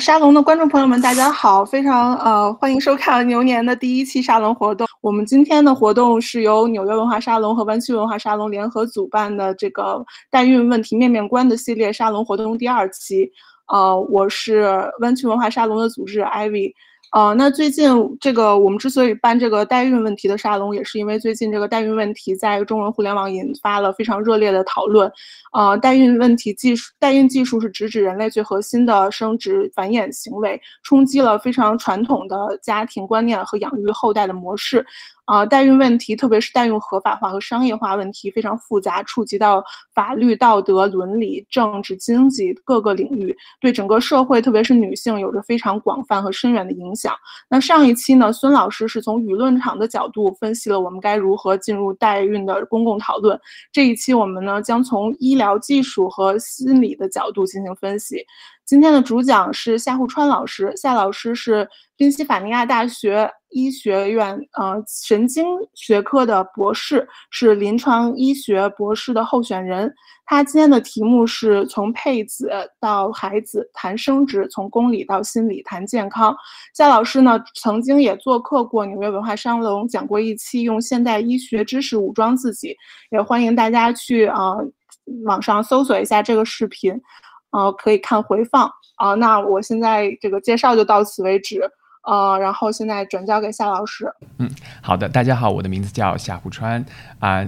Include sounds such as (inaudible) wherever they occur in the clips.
沙龙的观众朋友们，大家好，非常呃欢迎收看牛年的第一期沙龙活动。我们今天的活动是由纽约文化沙龙和湾区文化沙龙联合主办的这个代孕问题面面观的系列沙龙活动第二期。呃，我是湾区文化沙龙的组织 Ivy。呃，那最近这个我们之所以办这个代孕问题的沙龙，也是因为最近这个代孕问题在中文互联网引发了非常热烈的讨论。呃，代孕问题技术，代孕技术是直指人类最核心的生殖繁衍行为，冲击了非常传统的家庭观念和养育后代的模式。啊，代孕问题，特别是代孕合法化和商业化问题非常复杂，触及到法律、道德、伦理、政治、经济各个领域，对整个社会，特别是女性，有着非常广泛和深远的影响。那上一期呢，孙老师是从舆论场的角度分析了我们该如何进入代孕的公共讨论。这一期我们呢，将从医疗技术和心理的角度进行分析。今天的主讲是夏户川老师，夏老师是宾夕法尼亚大学医学院呃神经学科的博士，是临床医学博士的候选人。他今天的题目是从配子到孩子谈生殖，从公理到心理谈健康。夏老师呢，曾经也做客过纽约文化沙龙，讲过一期用现代医学知识武装自己，也欢迎大家去啊网上搜索一下这个视频。呃，可以看回放啊。那我现在这个介绍就到此为止。呃，然后现在转交给夏老师。嗯，好的，大家好，我的名字叫夏户川啊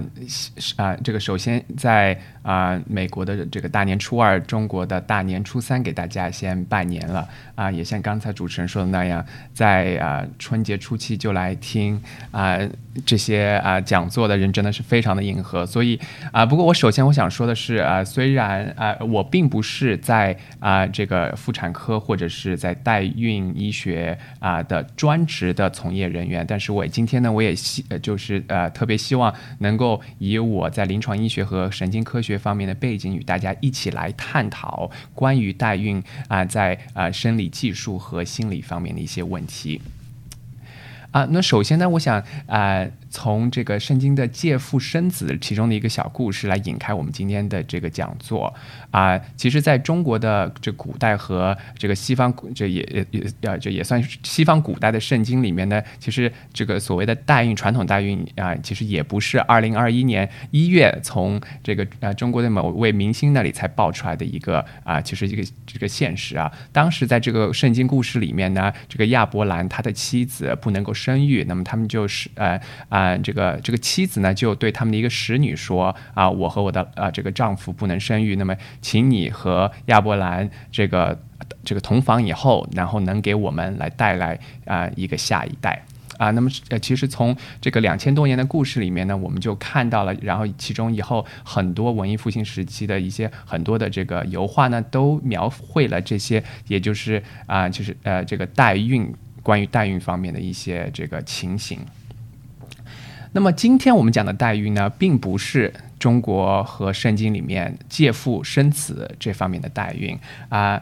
啊，这个首先在啊美国的这个大年初二，中国的大年初三，给大家先拜年了啊，也像刚才主持人说的那样，在啊春节初期就来听啊这些啊讲座的人真的是非常的硬核，所以啊，不过我首先我想说的是啊，虽然啊我并不是在啊这个妇产科或者是在代孕医学。啊的专职的从业人员，但是我今天呢，我也希就是呃特别希望能够以我在临床医学和神经科学方面的背景，与大家一起来探讨关于代孕啊在啊生理技术和心理方面的一些问题。啊，那首先呢，我想啊。从这个圣经的借腹生子其中的一个小故事来引开我们今天的这个讲座啊，其实在中国的这古代和这个西方这也也也这也算是西方古代的圣经里面呢，其实这个所谓的代孕传统代孕啊，其实也不是二零二一年一月从这个呃中国的某位明星那里才爆出来的一个啊，其实一个这个现实啊，当时在这个圣经故事里面呢，这个亚伯兰他的妻子不能够生育，那么他们就是呃啊。嗯，这个这个妻子呢，就对他们的一个使女说：“啊，我和我的啊这个丈夫不能生育，那么请你和亚伯兰这个这个同房以后，然后能给我们来带来啊一个下一代啊。那么呃，其实从这个两千多年的故事里面呢，我们就看到了，然后其中以后很多文艺复兴时期的一些很多的这个油画呢，都描绘了这些，也就是啊，就是呃这个代孕关于代孕方面的一些这个情形。”那么今天我们讲的代孕呢，并不是中国和圣经里面借腹生子这方面的代孕啊。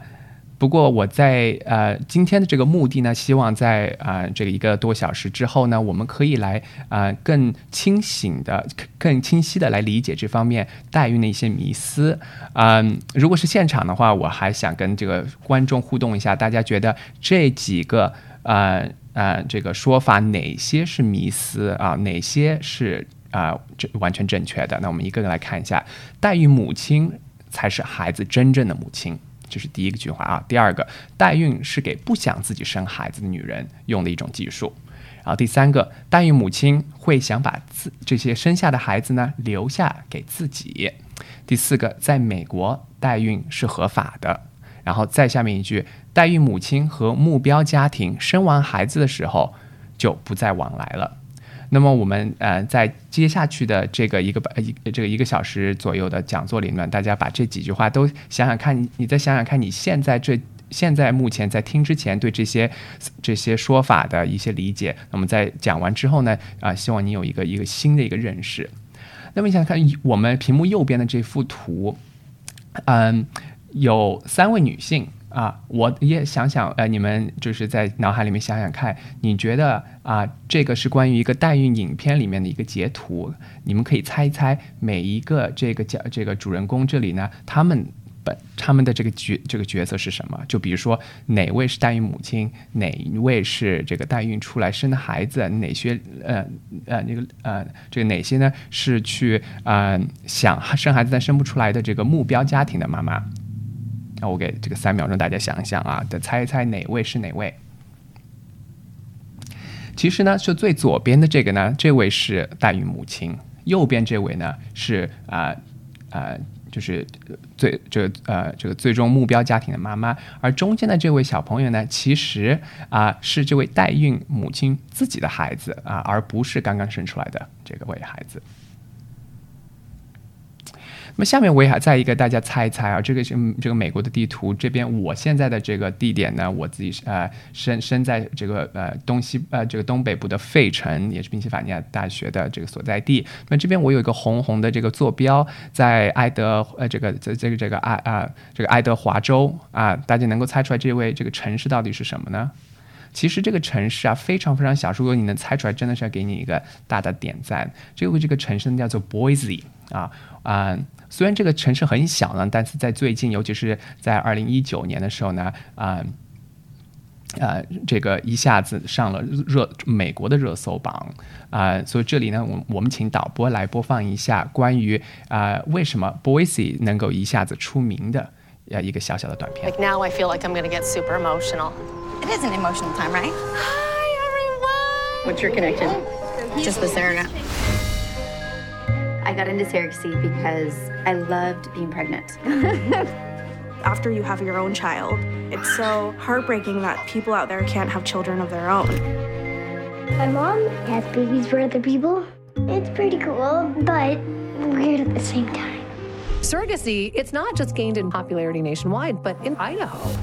不过我在呃今天的这个目的呢，希望在啊这个一个多小时之后呢，我们可以来啊更清醒的、更清晰的来理解这方面代孕的一些迷思。嗯，如果是现场的话，我还想跟这个观众互动一下，大家觉得这几个啊。呃，这个说法哪些是迷思啊？哪些是啊，这完全正确的？那我们一个个来看一下。代孕母亲才是孩子真正的母亲，这是第一个句话啊。第二个，代孕是给不想自己生孩子的女人用的一种技术。然后第三个，代孕母亲会想把自这些生下的孩子呢留下给自己。第四个，在美国代孕是合法的。然后再下面一句，代孕母亲和目标家庭生完孩子的时候就不再往来了。那么我们呃在接下去的这个一个一这个一个小时左右的讲座里面，大家把这几句话都想想看，你再想想看你现在这现在目前在听之前对这些这些说法的一些理解。那么在讲完之后呢，啊，希望你有一个一个新的一个认识。那么你想看，我们屏幕右边的这幅图，嗯。有三位女性啊，我也想想，呃，你们就是在脑海里面想想看，你觉得啊，这个是关于一个代孕影片里面的一个截图，你们可以猜一猜，每一个这个角这个主人公这里呢，他们本他们的这个角这个角色是什么？就比如说哪位是代孕母亲，哪一位是这个代孕出来生的孩子，哪些呃呃那个呃这个哪些呢是去啊想生孩子但生不出来的这个目标家庭的妈妈？那我给这个三秒钟大家想一想啊，再猜一猜哪位是哪位？其实呢，就最左边的这个呢，这位是代孕母亲，右边这位呢是啊啊。就是最这呃这个最终目标家庭的妈妈，而中间的这位小朋友呢，其实啊是这位代孕母亲自己的孩子啊，而不是刚刚生出来的这个位孩子。那么下面我也还再一个大家猜一猜啊，这个是这个美国的地图，这边我现在的这个地点呢，我自己是呃身身在这个呃东西呃这个东北部的费城，也是宾夕法尼亚大学的这个所在地。那这边我有一个红红的这个坐标，在爱德呃这个在这个这个爱啊这个爱德华州啊，大家能够猜出来这位这个城市到底是什么呢？其实这个城市啊非常非常小，如果你能猜出来，真的是要给你一个大的点赞。这个这个城市叫做 Boise 啊啊。虽然这个城市很小呢，但是在最近，尤其是在二零一九年的时候呢，啊，呃，这个一下子上了热美国的热搜榜啊，所以这里呢，我我们请导播来播放一下关于啊为什么 Boise 能够一下子出名的呃一个小小的短片。Like now, I feel like I'm gonna get super emotional. It is an emotional time, right? Hi, everyone. What's your connection? Just with Sarah. I got into surrogacy because I loved being pregnant. (laughs) After you have your own child, it's so heartbreaking that people out there can't have children of their own. My mom has babies for other people. It's pretty cool, but weird at the same time. Surrogacy, it's not just gained in popularity nationwide, but in Idaho.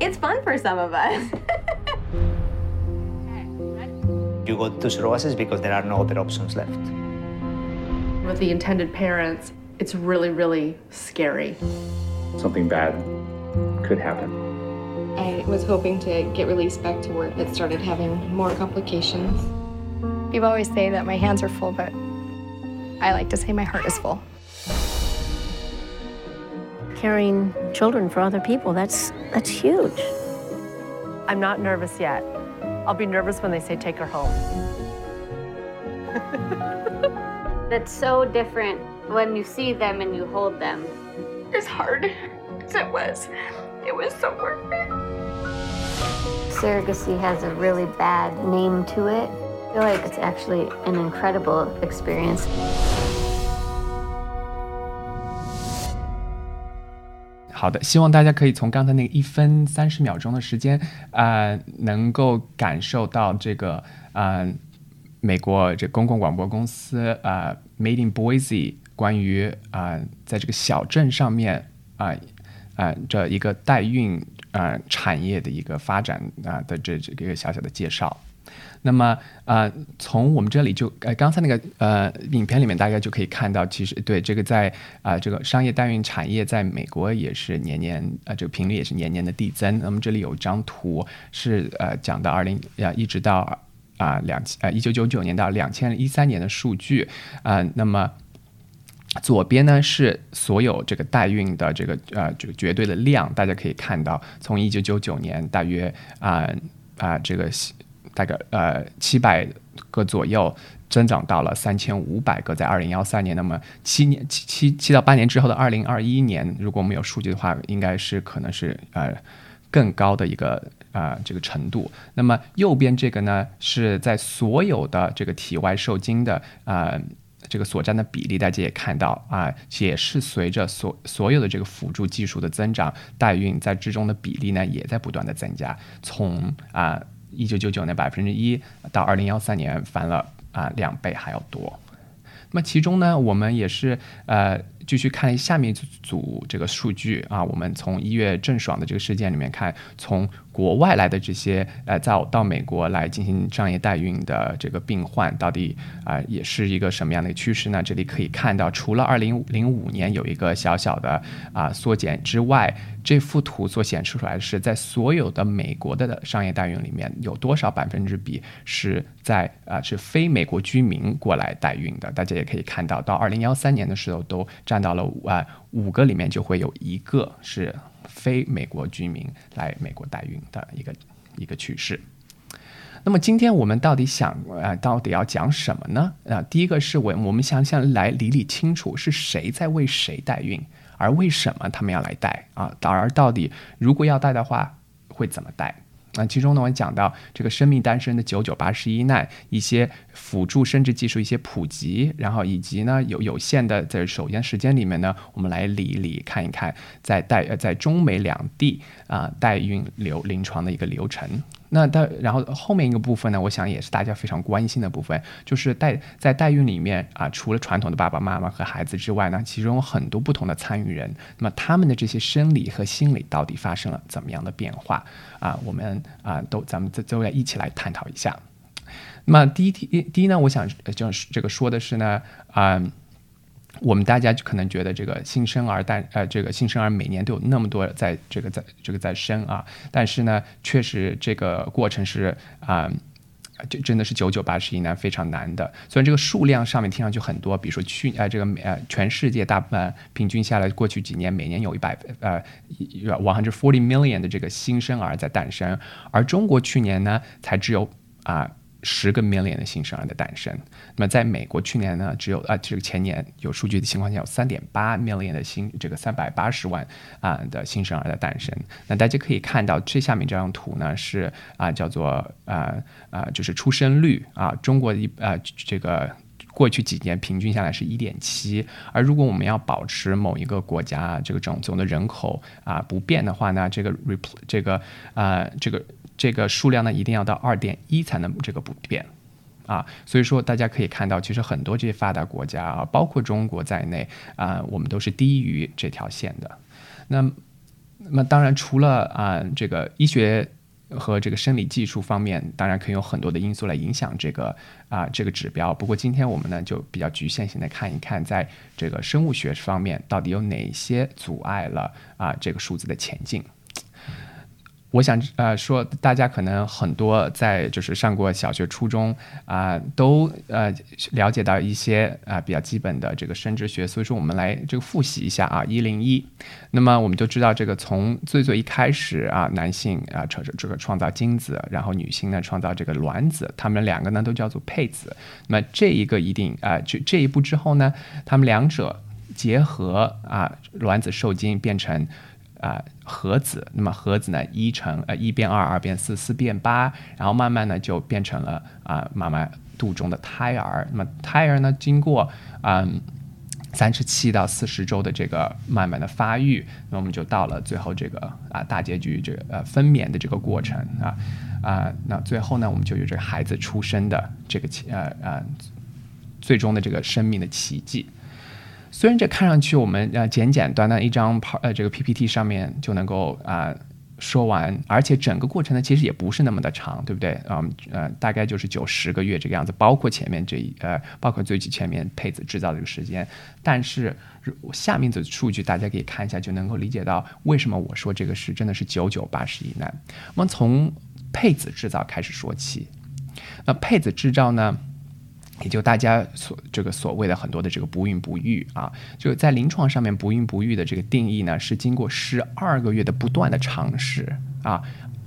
It's fun for some of us. (laughs) you go to surrogacy because there are no other options left with the intended parents, it's really, really scary. Something bad could happen. I was hoping to get released back to work, but started having more complications. People always say that my hands are full, but I like to say my heart is full. Carrying children for other people, that's, that's huge. I'm not nervous yet. I'll be nervous when they say take her home. (laughs) That's so different when you see them and you hold them. As hard as it was, it was so worth it. Surrogacy has a really bad name to it. I feel like it's actually an incredible experience. 好的，希望大家可以从刚才那个一分三十秒钟的时间，啊，能够感受到这个，啊。 美国这公共广播公司啊，Made in Boise，关于啊，在这个小镇上面啊啊这一个代孕啊产业的一个发展啊的这这个小小的介绍。那么啊，从我们这里就呃刚才那个呃影片里面，大家就可以看到，其实对这个在啊这个商业代孕产业在美国也是年年啊这个频率也是年年的递增。那么这里有一张图是呃讲到二零啊一直到。啊，两千呃，一九九九年到两千一三年的数据啊，那么左边呢是所有这个代孕的这个呃这个绝对的量，大家可以看到，从一九九九年大约啊啊这个大概呃七百个左右，增长到了三千五百个，在二零幺三年，那么七年七七七到八年之后的二零二一年，如果我们有数据的话，应该是可能是呃更高的一个。啊，这个程度。那么右边这个呢，是在所有的这个体外受精的啊，这个所占的比例，大家也看到啊，也是随着所所有的这个辅助技术的增长，代孕在之中的比例呢，也在不断的增加。从啊，一九九九年百分之一到二零幺三年翻了啊两倍还要多。那么其中呢，我们也是呃。继续看下面一组这个数据啊，我们从一月郑爽的这个事件里面看，从国外来的这些呃，到到美国来进行商业代孕的这个病患，到底啊、也是一个什么样的趋势呢？这里可以看到，除了二零零五年有一个小小的啊、缩减之外，这幅图所显示出来的是，在所有的美国的商业代孕里面，有多少百分之比是在啊、是非美国居民过来代孕的？大家也可以看到，到二零幺三年的时候，都占到了啊、五个里面就会有一个是非美国居民来美国代孕的一个一个趋势。那么今天我们到底想呃，到底要讲什么呢？啊、第一个是我我们想想来理理清楚是谁在为谁代孕，而为什么他们要来代啊？而到底如果要代的话，会怎么代？那其中呢，我讲到这个生命诞生的九九八十一难，一些辅助生殖技术一些普及，然后以及呢有有限的在首先时间里面呢，我们来理一理看一看在代呃在中美两地啊、代孕流临床的一个流程。那代然后后面一个部分呢，我想也是大家非常关心的部分，就是代在代孕里面啊，除了传统的爸爸妈妈和孩子之外呢，其中有很多不同的参与人，那么他们的这些生理和心理到底发生了怎么样的变化啊？我们啊都咱们这都要一起来探讨一下。那第一题第一呢，我想就是这个说的是呢啊。我们大家就可能觉得这个新生儿诞呃，这个新生儿每年都有那么多在这个在这个在生啊，但是呢，确实这个过程是啊。这真的是九九八十一难，非常难的。虽然这个数量上面听上去很多，比如说去呃这个呃全世界大呃平均下来，过去几年每年有一百呃 one hundred forty million 的这个新生儿在诞生，而中国去年呢才只有啊。十个 million 的新生儿的诞生，那么在美国去年呢，只有啊，这个前年有数据的情况下，有三点八 million 的新这个三百八十万啊的新生儿的诞生。那大家可以看到，这下面这张图呢是啊叫做啊啊就是出生率啊，中国一啊这个。过去几年平均下来是一点七，而如果我们要保持某一个国家这个总总的人口啊不变的话呢，这个 rep 这个啊这个这个数量呢一定要到二点一才能这个不变。啊，所以说大家可以看到，其实很多这些发达国家啊，包括中国在内啊，我们都是低于这条线的。那那么当然，除了啊这个医学。和这个生理技术方面，当然可以有很多的因素来影响这个啊这个指标。不过今天我们呢就比较局限性的看一看，在这个生物学方面到底有哪些阻碍了啊这个数字的前进。我想呃说，大家可能很多在就是上过小学、初中啊、都呃了解到一些啊、比较基本的这个生殖学，所以说我们来这个复习一下啊一零一。那么我们就知道这个从最最一开始啊，男性啊创这个创造精子，然后女性呢创造这个卵子，他们两个呢都叫做配子。那么这一个一定啊这这一步之后呢，他们两者结合啊，卵子受精变成。啊，核子，那么核子呢，一乘呃一变二，二变四，四变八，然后慢慢呢就变成了啊妈妈肚中的胎儿。那么胎儿呢，经过嗯三十七到四十周的这个慢慢的发育，那我们就到了最后这个啊大结局，这个呃分娩的这个过程啊啊，那最后呢，我们就有这个孩子出生的这个呃呃最终的这个生命的奇迹。虽然这看上去我们呃简简单单一张呃这个 PPT 上面就能够啊、说完，而且整个过程呢其实也不是那么的长，对不对？嗯呃大概就是九十个月这个样子，包括前面这一呃包括最前面配子制造这个时间，但是下面的数据大家可以看一下，就能够理解到为什么我说这个是真的是九九八十一难。我们从配子制造开始说起，那配子制造呢？也就大家所这个所谓的很多的这个不孕不育啊，就在临床上面不孕不育的这个定义呢，是经过十二个月的不断的尝试啊，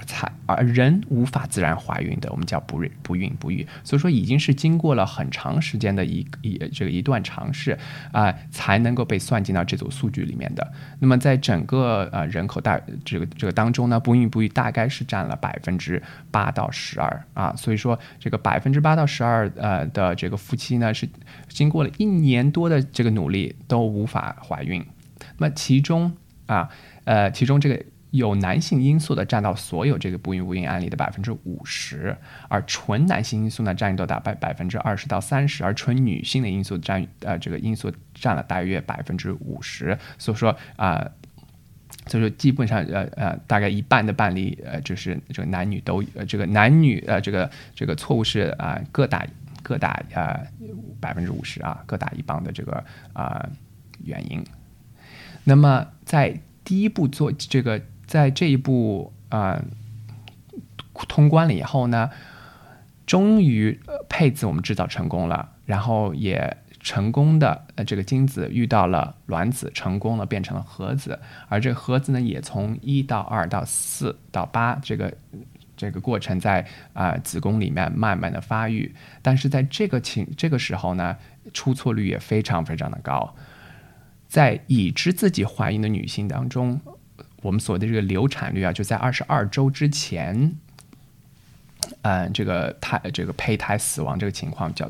才而人无法自然怀孕的，我们叫不孕不孕不育。所以说已经是经过了很长时间的一一这个一段尝试啊，才能够被算进到这组数据里面的。那么在整个呃人口大这个这个当中呢，不孕不育大概是占了百分之八到十二啊，所以说这个百分之八到十二呃的这个夫妻呢，是经过了一年多的这个努力都无法怀孕。那么其中啊呃其中这个。有男性因素的占到所有这个不孕不育案例的百分之五十，而纯男性因素呢占到大概百分之二十到三十，而纯女性的因素占呃这个因素占了大约百分之五十。所以说啊、所以说基本上呃呃大概一半的伴侣呃就是这个男女都呃这个男女呃这个这个错误是啊、各打各打呃百分之五十啊各打一棒的这个啊、原因。那么在第一步做这个在这一步啊、通关了以后呢，终于配子我们制造成功了，然后也成功的呃这个精子遇到了卵子，成功了变成了盒子，而这盒子呢也从一到二到四到八这个。这个过程在啊、子宫里面慢慢的发育，但是在这个情这个时候呢，出错率也非常非常的高。在已知自己怀孕的女性当中，我们所谓的这个流产率啊，就在二十二周之前，嗯，这个胎这个胚胎死亡这个情况叫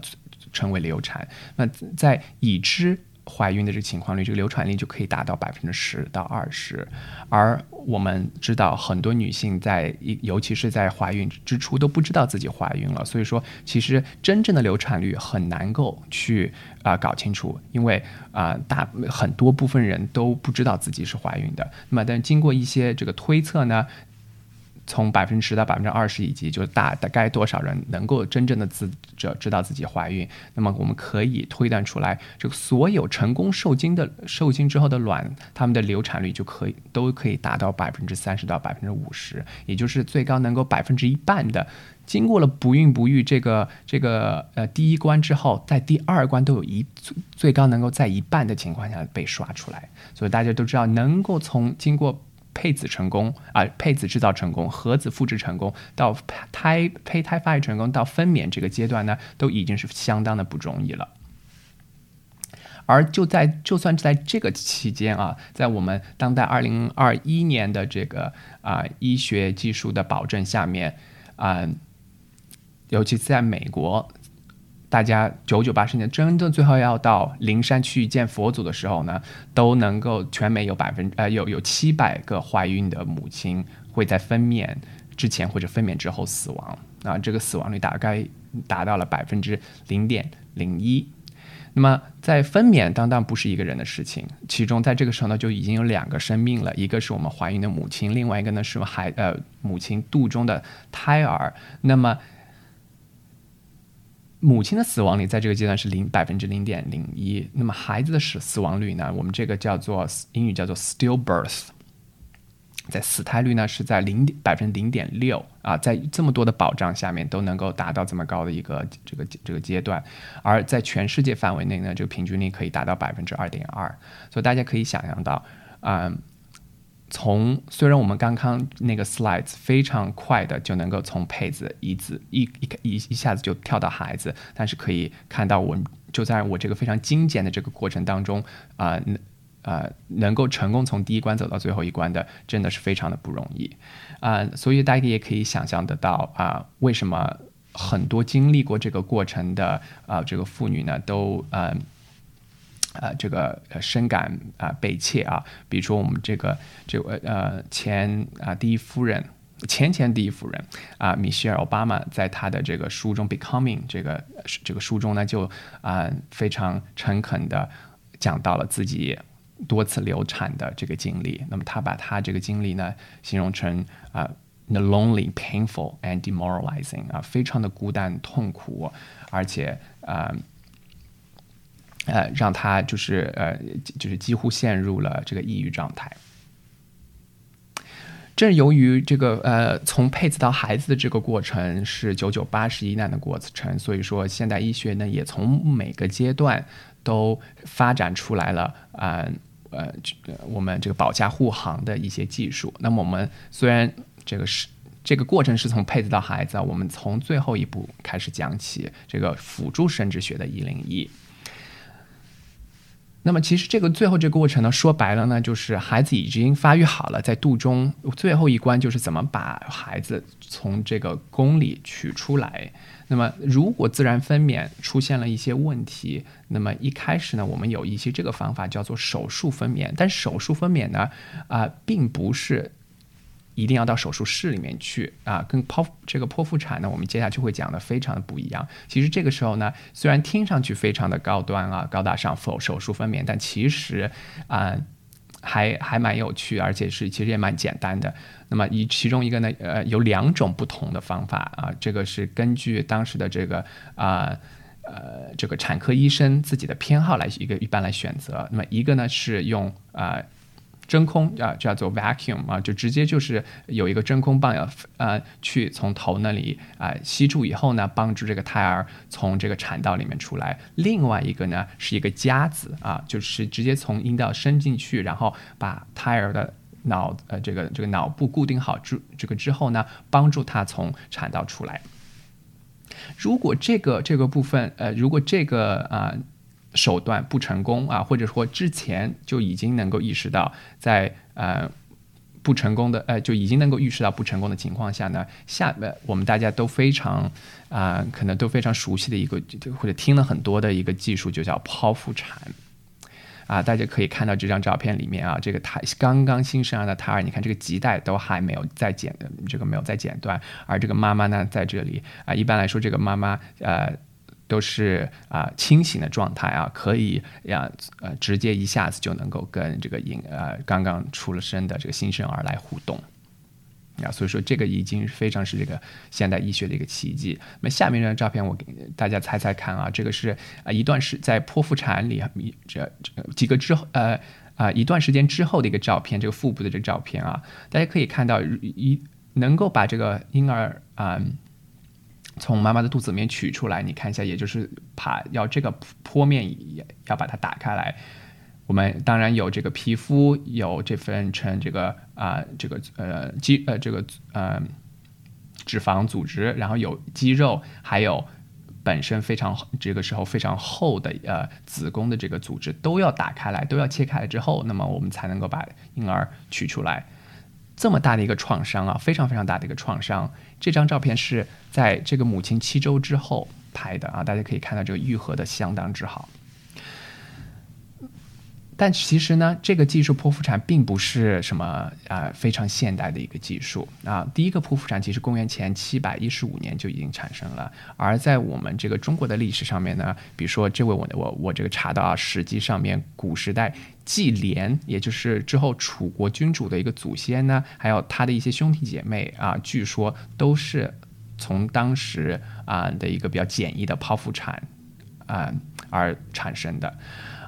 称为流产。那在已知怀孕的这个情况率，这个流产率就可以达到百分之十到二十。而我们知道，很多女性在一尤其是在怀孕之初都不知道自己怀孕了，所以说其实真正的流产率很难够去啊、搞清楚，因为啊、大很多部分人都不知道自己是怀孕的。那么，但经过一些这个推测呢，从百分之十到百分之二十，以及就大大概多少人能够真正的自知知道自己怀孕，那么我们可以推断出来，这个所有成功受精的受精之后的卵，它们的流产率就可以都可以达到百分之三十到百分之五十，也就是最高能够百分之一半的。经过了不孕不育这个这个呃第一关之后，在第二关都有一最最高能够在一半的情况下被刷出来，所以大家都知道，能够从经过配子成功啊、配子制造成功、核子复制成功到胎胚胎发育成功到分娩这个阶段呢，都已经是相当的不容易了。而就在就算在这个期间啊，在我们当代二零二一年的这个啊、医学技术的保证下面啊、尤其在美国，大家九九八十年真正最后要到灵山去见佛祖的时候呢，都能够全美有百分呃有有七百个怀孕的母亲会在分娩之前或者分娩之后死亡啊，这个死亡率大概达到了百分之零点零一。那么在分娩当然不是一个人的事情，其中在这个时候呢就已经有两个生命了，一个是我们怀孕的母亲，另外一个呢是孩呃母亲肚中的胎儿。那么母亲的死亡率在这个阶段是零百分之零点零一，那么孩子的死死亡率呢，我们这个叫做英语叫做 stillbirth。在死胎率呢是在零百分之零点六。啊，在这么多的保障下面都能够达到这么高的一个这个这个阶段，而在全世界范围内呢，这个平均率可以达到百分之二点二，所以大家可以想象到，啊、从虽然我们刚刚那个 slides 非常快的就能够从配子一字一一一一下子就跳到孩子，但是可以看到我就在我这个非常精简的这个过程当中啊能。呃，能够成功从第一关走到最后一关的，真的是非常的不容易啊、所以大家也可以想象得到啊、为什么很多经历过这个过程的啊、这个妇女呢，都呃呃这个深感啊、悲切啊。比如说我们这个这个呃前啊、第一夫人。前前第一夫人啊，米歇尔奥巴马在他的这个书中《Becoming》这个这个书中呢，就啊、非常诚恳的讲到了自己多次流产的这个经历。那么他把他这个经历呢，形容成啊、the lonely, painful and demoralizing 啊，非常的孤单、痛苦，而且啊。呃让他就是呃，就是几乎陷入了这个抑郁状态。正由于这个呃，从配子到孩子的这个过程是九九八十一难的过程，所以说现代医学呢也从每个阶段都发展出来了啊呃我们这个保驾护航的一些技术。那么我们虽然这个是这个过程是从配子到孩子，我们从最后一步开始讲起，这个辅助生殖学的一零一。那么其实这个最后这个过程呢，说白了呢，就是孩子已经发育好了，在肚中最后一关就是怎么把孩子从这个宫里取出来。那么如果自然分娩出现了一些问题，那么一开始呢，我们有一些这个方法叫做手术分娩，但手术分娩呢，啊、并不是。一定要到手术室里面去啊，跟剖这个剖腹产呢，我们接下去会讲的非常的不一样。其实这个时候呢，虽然听上去非常的高端啊、高大上，手手术分娩，但其实啊、还还蛮有趣，而且是其实也蛮简单的。那么以其中一个呢，呃，有两种不同的方法啊，这个是根据当时的这个啊呃这个产科医生自己的偏好来一个一般来选择。那么一个呢是用啊。真空啊，叫做 vacuum 啊，就直接就是有一个真空棒要呃去从头那里啊吸住以后呢，帮助这个胎儿从这个产道里面出来。另外一个呢是一个夹子啊，就是直接从阴道伸进去，然后把胎儿的脑呃这个这个脑部固定好之这个之后呢，帮助他从产道出来。如果这个这个部分呃，如果这个啊。手段不成功啊，或者说之前就已经能够意识到，在呃不成功的呃就已经能够预示到不成功的情况下呢，下面我们大家都非常啊可能都非常熟悉的一个或者听了很多的一个技术，就叫剖腹产啊。大家可以看到这张照片里面啊，这个胎刚刚新生儿的胎儿，你看这个脐带都还没有再剪的，这个没有再剪断，而这个妈妈呢在这里啊，一般来说这个妈妈呃。都是啊清醒的状态啊，可以呀呃直接一下子就能够跟这个婴呃刚刚出了生的这个新生儿来互动啊，所以说这个已经非常是这个现代医学的一个奇迹。那下面这张照片我给大家猜猜看啊，这个是啊一段时在剖腹产里这这几个之后呃啊一段时间之后的一个照片，这个腹部的这个照片啊，大家可以看到一能够把这个婴儿啊。从妈妈的肚子里面取出来，你看一下，也就是把要这个剖面要把它打开来。我们当然有这个皮肤，有这份成这个啊这个呃肌呃这个呃脂肪组织，然后有肌肉，还有本身非常这个时候非常厚的呃子宫的这个组织都要打开来，都要切开来之后，那么我们才能够把婴儿取出来。这么大的一个创伤啊，非常非常大的一个创伤。这张照片是在这个母亲七周之后拍的啊，大家可以看到这个愈合的相当之好。但其实呢，这个技术剖腹产并不是什么啊非常现代的一个技术啊。第一个剖腹产其实公元前七百一十五年就已经产生了，而在我们这个中国的历史上面呢，比如说这位我我我这个查到啊，史记上面古时代纪廉，也就是之后楚国君主的一个祖先呢，还有他的一些兄弟姐妹啊，据说都是从当时啊的一个比较简易的剖腹产啊而产生的。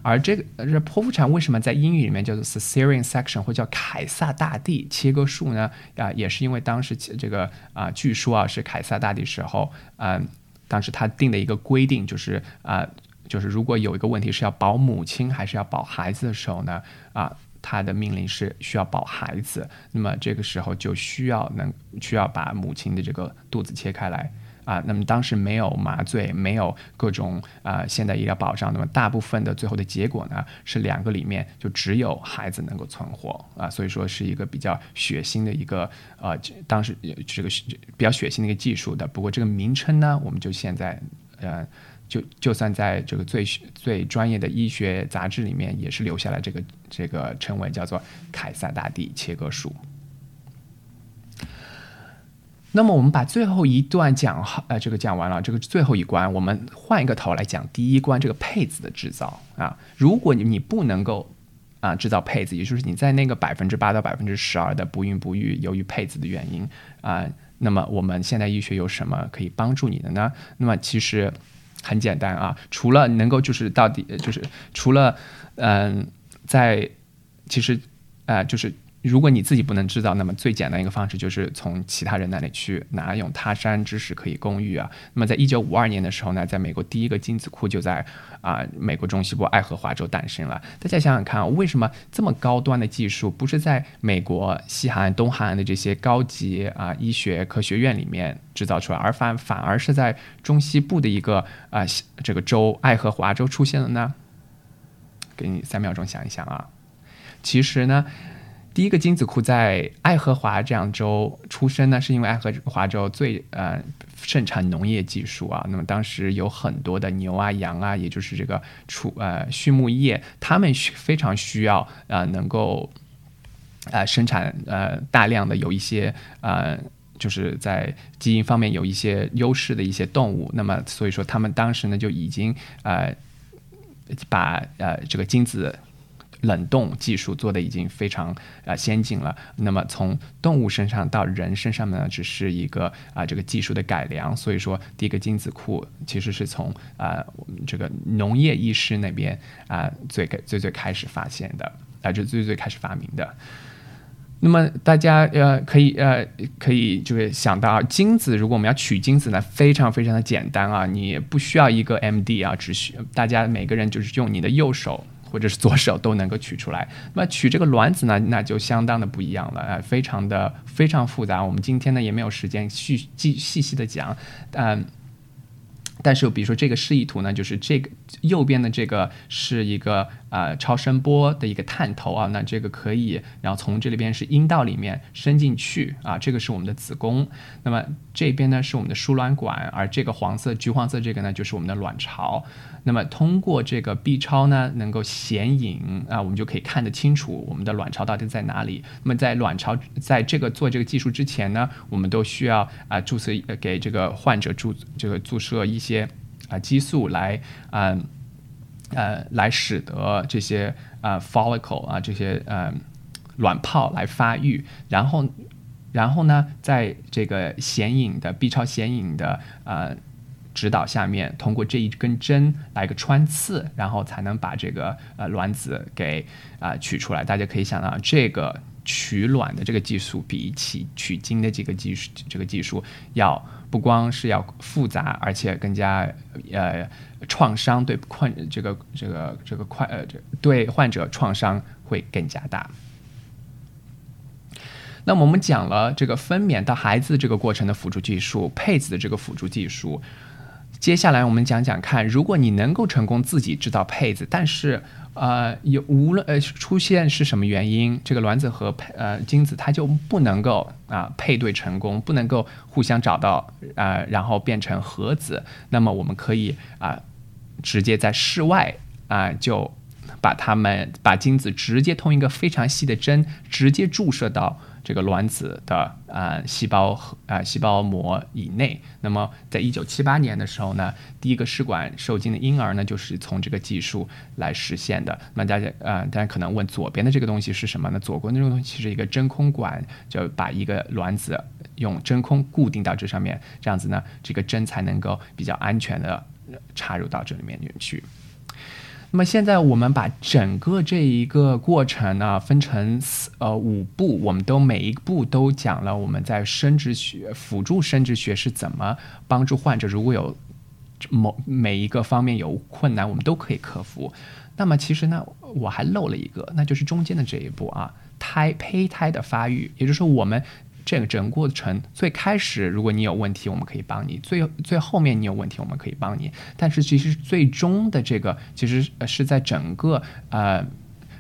而这个这剖腹产为什么在英语里面叫做 cesarean section 或叫凯撒大帝切割术呢？啊，也是因为当时这个啊，据说啊是凯撒大帝时候，嗯，当时他定的一个规定就是啊，就是如果有一个问题是要保母亲还是要保孩子的时候呢，啊，他的命令是需要保孩子，那么这个时候就需要能需要把母亲的这个肚子切开来。啊，那么当时没有麻醉，没有各种啊现代医疗保障，那么大部分的最后的结果呢，是两个里面就只有孩子能够存活啊，所以说是一个比较血腥的一个呃，当时这个比较血腥的一个技术的。不过这个名称呢，我们就现在呃，就就算在这个最最专业的医学杂志里面，也是留下了这个这个称谓，叫做凯撒大帝切割术。那么我们把最后一段讲好，呃，这个讲完了，这个最后一关，我们换一个头来讲第一关，这个配子的制造啊。如果你你不能够啊制造配子，也就是你在那个百分之八到百分之十二的不孕不育，由于配子的原因啊，那么我们现代医学有什么可以帮助你的呢？那么其实很简单啊，除了能够就是到底就是除了嗯，在其实啊就是。如果你自己不能制造，那么最简单一个方式就是从其他人那里去拿，用他山之石可以攻玉啊。那么在一九五二年的时候呢，在美国第一个精子库就在啊美国中西部爱荷华州诞生了。大家想想看啊，为什么这么高端的技术不是在美国西海岸、东海岸的这些高级啊医学科学院里面制造出来，而反反而是在中西部的一个啊这个州爱荷华州出现了呢？给你三秒钟想一想啊，其实呢。第一个精子库在爱荷华这样州出生呢，是因为爱荷华州最呃盛产农业技术啊。那么当时有很多的牛啊、羊啊，也就是这个畜呃畜牧业，他们需非常需要呃能够呃生产呃大量的有一些呃就是在基因方面有一些优势的一些动物。那么所以说他们当时呢就已经呃把呃这个精子。冷冻技术做的已经非常啊先进了。那么从动物身上到人身上呢，只是一个啊这个技术的改良。所以说，第一个精子库其实是从啊我们这个农业医师那边啊最最最开始发现的啊，就最最开始发明的。那么大家呃可以呃可以就是想到精子，如果我们要取精子呢，非常非常的简单啊，你不需要一个 MD 啊，只需大家每个人就是用你的右手或者是左手都能够取出来。那么取这个卵子呢，那就相当的不一样了啊，非常的非常复杂。我们今天呢也没有时间细细细细的讲，嗯。但是，比如说这个示意图呢，就是这个右边的这个是一个呃超声波的一个探头啊，那这个可以，然后从这里边是阴道里面伸进去啊，这个是我们的子宫。那么这边呢是我们的输卵管，而这个黄色、橘黄色这个呢就是我们的卵巢。那么通过这个 B 超呢，能够显影啊，我们就可以看得清楚我们的卵巢到底在哪里。那么在卵巢在这个做这个技术之前呢，我们都需要啊注射给这个患者注这个注射一些啊激素来啊呃来使得这些啊 follicle 啊这些呃卵泡来发育，然后然后呢，在这个显影的 B 超显影的呃。指导下面，通过这一根针来个穿刺，然后才能把这个呃卵子给啊取出来。大家可以想到，这个取卵的这个技术，比起取精的这个技术，这个技术要不光是要复杂，而且更加呃创伤对患这个这个这个快呃这对患者创伤会更加大。那么我们讲了这个分娩到孩子这个过程的辅助技术，配子的这个辅助技术。接下来我们讲讲看，如果你能够成功自己制造配子，但是呃有无论呃出现是什么原因，这个卵子和配呃精子它就不能够啊配对成功，不能够互相找到啊，然后变成合子，那么我们可以啊直接在室外啊就把它们把精子直接通一个非常细的针，直接注射到。这个卵子的啊细胞啊细胞膜以内，那么在一九七八年的时候呢，第一个试管受精的婴儿呢，就是从这个技术来实现的。那大家啊，大家可能问左边的这个东西是什么呢？左边这个东西是一个真空管，就把一个卵子用真空固定到这上面，这样子呢，这个针才能够比较安全的插入到这里面去。那么现在我们把整个这一个过程呢分成四呃五步，我们都每一步都讲了我们在生殖学辅助生殖学是怎么帮助患者，如果有某每一个方面有困难，我们都可以克服。那么其实呢，我还漏了一个，那就是中间的这一步啊，胎胚胎的发育，也就是说我们。这个整个过程最开始，如果你有问题，我们可以帮你；最最后面你有问题，我们可以帮你。但是其实最终的这个，其实是在整个呃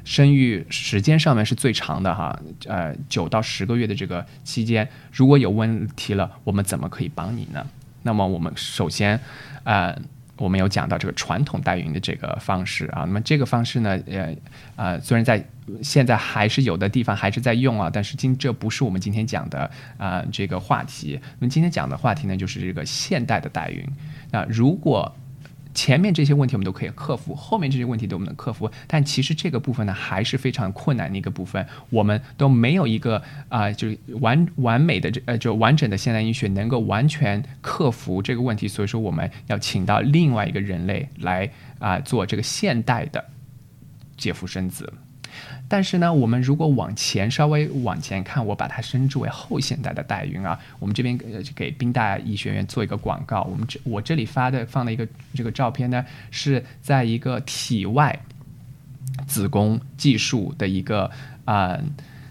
生育时间上面是最长的哈，呃九到十个月的这个期间，如果有问题了，我们怎么可以帮你呢？那么我们首先，呃。我们有讲到这个传统代孕的这个方式啊，那么这个方式呢，呃，呃，虽然在现在还是有的地方还是在用啊，但是今这不是我们今天讲的啊这个话题。那么今天讲的话题呢，就是这个现代的代孕。那如果前面这些问题我们都可以克服，后面这些问题都能克服，但其实这个部分呢还是非常困难的一个部分，我们都没有一个啊，就是完完美的这呃就完整的现代医学能够完全克服这个问题，所以说我们要请到另外一个人类来啊做这个现代的借腹生子。但是呢，我们如果往前稍微往前看，我把它称之为后现代的代孕啊。我们这边呃给宾大医学院做一个广告。我们这我这里发的放的一个这个照片呢，是在一个体外子宫技术的一个啊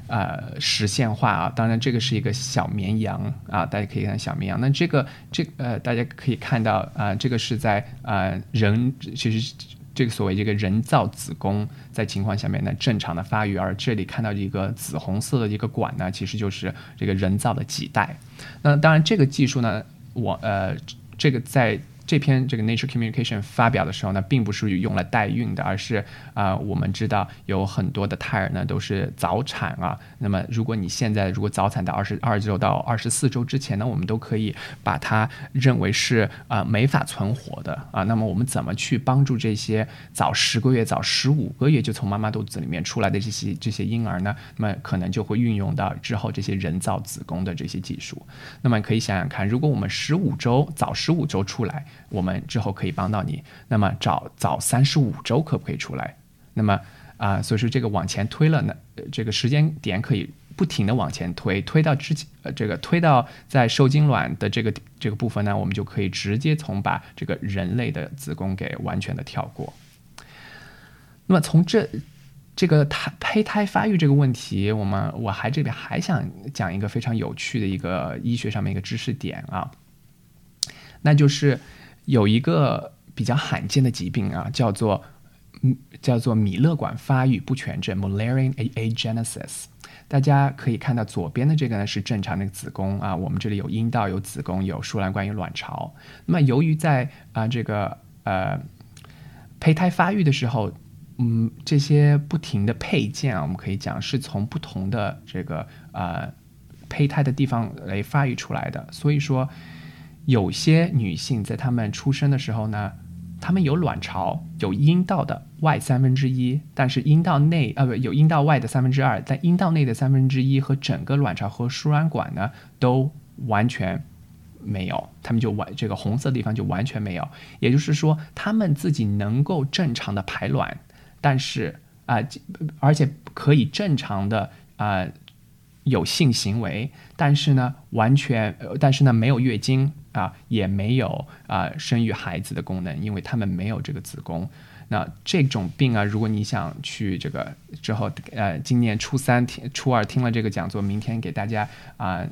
呃实现化啊。当然，这个是一个小绵羊啊，大家可以看小绵羊。那这个这呃大家可以看到啊，这个是在啊人其实。这个所谓这个人造子宫在情况下面呢正常的发育，而这里看到一个紫红色的一个管呢，其实就是这个人造的脐带。那当然这个技术呢，我呃这个在这篇这个 Nature Communication 发表的时候呢，并不是用了代孕的，而是啊，我们知道有很多的胎儿呢都是早产啊。那么如果你现在如果早产到二十二周到二十四周之前呢，我们都可以把它认为是啊没法存活的啊。那么我们怎么去帮助这些早十个月、早十五个月就从妈妈肚子里面出来的这些这些婴儿呢？那么可能就会运用到之后这些人造子宫的这些技术。那么可以想想看，如果我们十五周早十五周出来。我们之后可以帮到你。那么早早三十五周可不可以出来？那么啊，所以说这个往前推了呢，这个时间点可以不停的往前推，推到之前呃这个推到在受精卵的这个这个部分呢，我们就可以直接从把这个人类的子宫给完全的跳过。那么从这这个胎胚胎发育这个问题，我们我还这边还想讲一个非常有趣的一个医学上面一个知识点啊，那就是。有一个比较罕见的疾病啊，叫做嗯，叫做米勒管发育不全症 （Mullerian agenesis）。大家可以看到左边的这个呢是正常的子宫啊，我们这里有阴道、有子宫、有输卵管、有卵巢。那么由于在啊这个呃胚胎发育的时候，嗯，这些不停的配件啊，我们可以讲是从不同的这个呃胚胎的地方来发育出来的，所以说。有些女性在她们出生的时候呢，她们有卵巢，有阴道的外三分之一，但是阴道内呃不有阴道外的三分之二，但阴道内的三分之一和整个卵巢和输卵管呢都完全没有，她们就完这个红色的地方就完全没有，也就是说她们自己能够正常的排卵，但是啊而且可以正常的啊有性行为，但是呢完全但是呢没有月经。啊，也没有啊生育孩子的功能，因为他们没有这个子宫。那这种病啊，如果你想去这个之后，呃，今年初三听初二听了这个讲座，明天给大家啊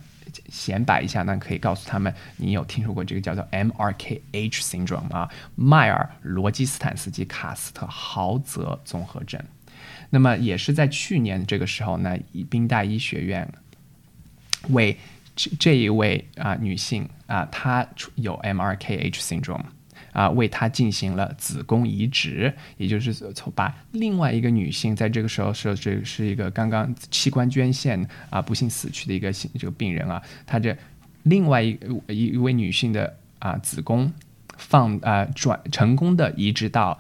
显摆一下，那可以告诉他们，你有听说过这个叫做 MRKH syndrome 啊，迈尔罗基斯坦斯基卡斯特豪泽综合症。那么也是在去年这个时候呢，以宾大医学院为。这这一位啊女性啊，她有 MRKH syndrome 啊，为她进行了子宫移植，也就是从把另外一个女性在这个时候是这是一个刚刚器官捐献啊不幸死去的一个这个病人啊，她这另外一一一位女性的啊子宫放啊转成功的移植到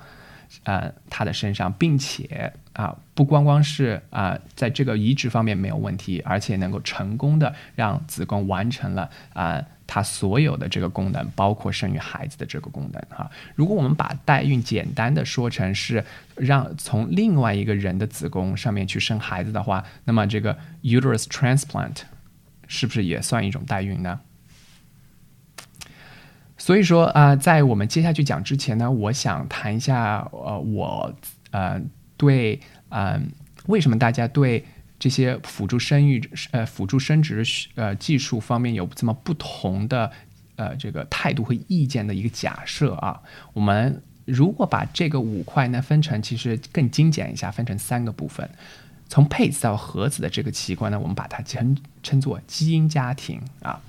呃她的身上，并且。啊，不光光是啊，在这个移植方面没有问题，而且能够成功的让子宫完成了啊，它所有的这个功能，包括生育孩子的这个功能哈。如果我们把代孕简单的说成是让从另外一个人的子宫上面去生孩子的话，那么这个 uterus transplant 是不是也算一种代孕呢？所以说啊，在我们接下去讲之前呢，我想谈一下呃，我呃。对，嗯，为什么大家对这些辅助生育、呃辅助生殖呃技术方面有这么不同的呃这个态度和意见的一个假设啊？我们如果把这个五块呢分成，其实更精简一下，分成三个部分。从配子到核子的这个器官呢，我们把它称称作基因家庭啊。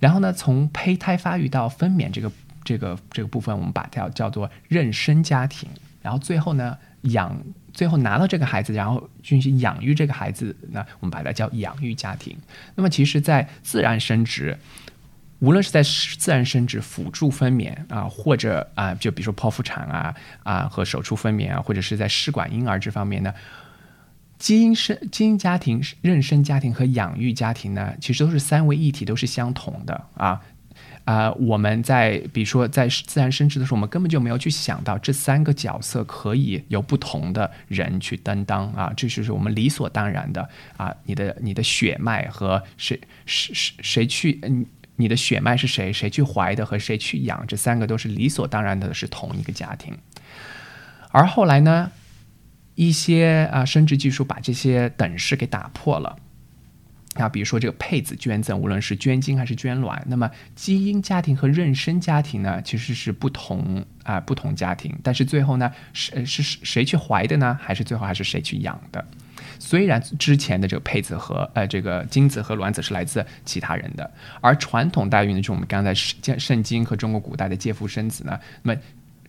然后呢，从胚胎发育到分娩这个这个这个部分，我们把它叫做妊娠家庭。然后最后呢？养最后拿到这个孩子，然后进行养育这个孩子，那我们把它叫养育家庭。那么其实，在自然生殖，无论是在自然生殖辅助分娩啊，或者啊，就比如说剖腹产啊啊和手术分娩啊，或者是在试管婴儿这方面呢，基因生基因家庭、妊娠家庭和养育家庭呢，其实都是三位一体，都是相同的啊。啊，我们在比如说在自然生殖的时候，我们根本就没有去想到这三个角色可以由不同的人去担当啊，这就是我们理所当然的啊。你的你的血脉和谁谁谁谁去嗯，你的血脉是谁谁去怀的和谁去养，这三个都是理所当然的是同一个家庭。而后来呢，一些啊生殖技术把这些等式给打破了。那，比如说这个配子捐赠，无论是捐精还是捐卵，那么基因家庭和妊娠家庭呢，其实是不同啊，不同家庭。但是最后呢，是是谁去怀的呢？还是最后还是谁去养的？虽然之前的这个配子和呃这个精子和卵子是来自其他人的，而传统代孕呢，就我们刚才圣圣经和中国古代的借腹生子呢，那么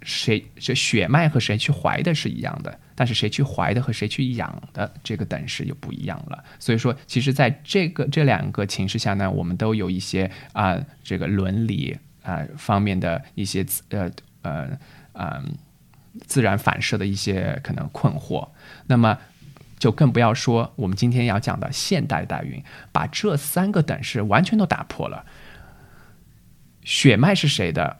谁这血脉和谁去怀的是一样的。但是谁去怀的和谁去养的这个等式就不一样了。所以说，其实在这个这两个情势下呢，我们都有一些啊这个伦理啊方面的一些呃呃嗯自然反射的一些可能困惑。那么就更不要说我们今天要讲的现代代孕，把这三个等式完全都打破了。血脉是谁的？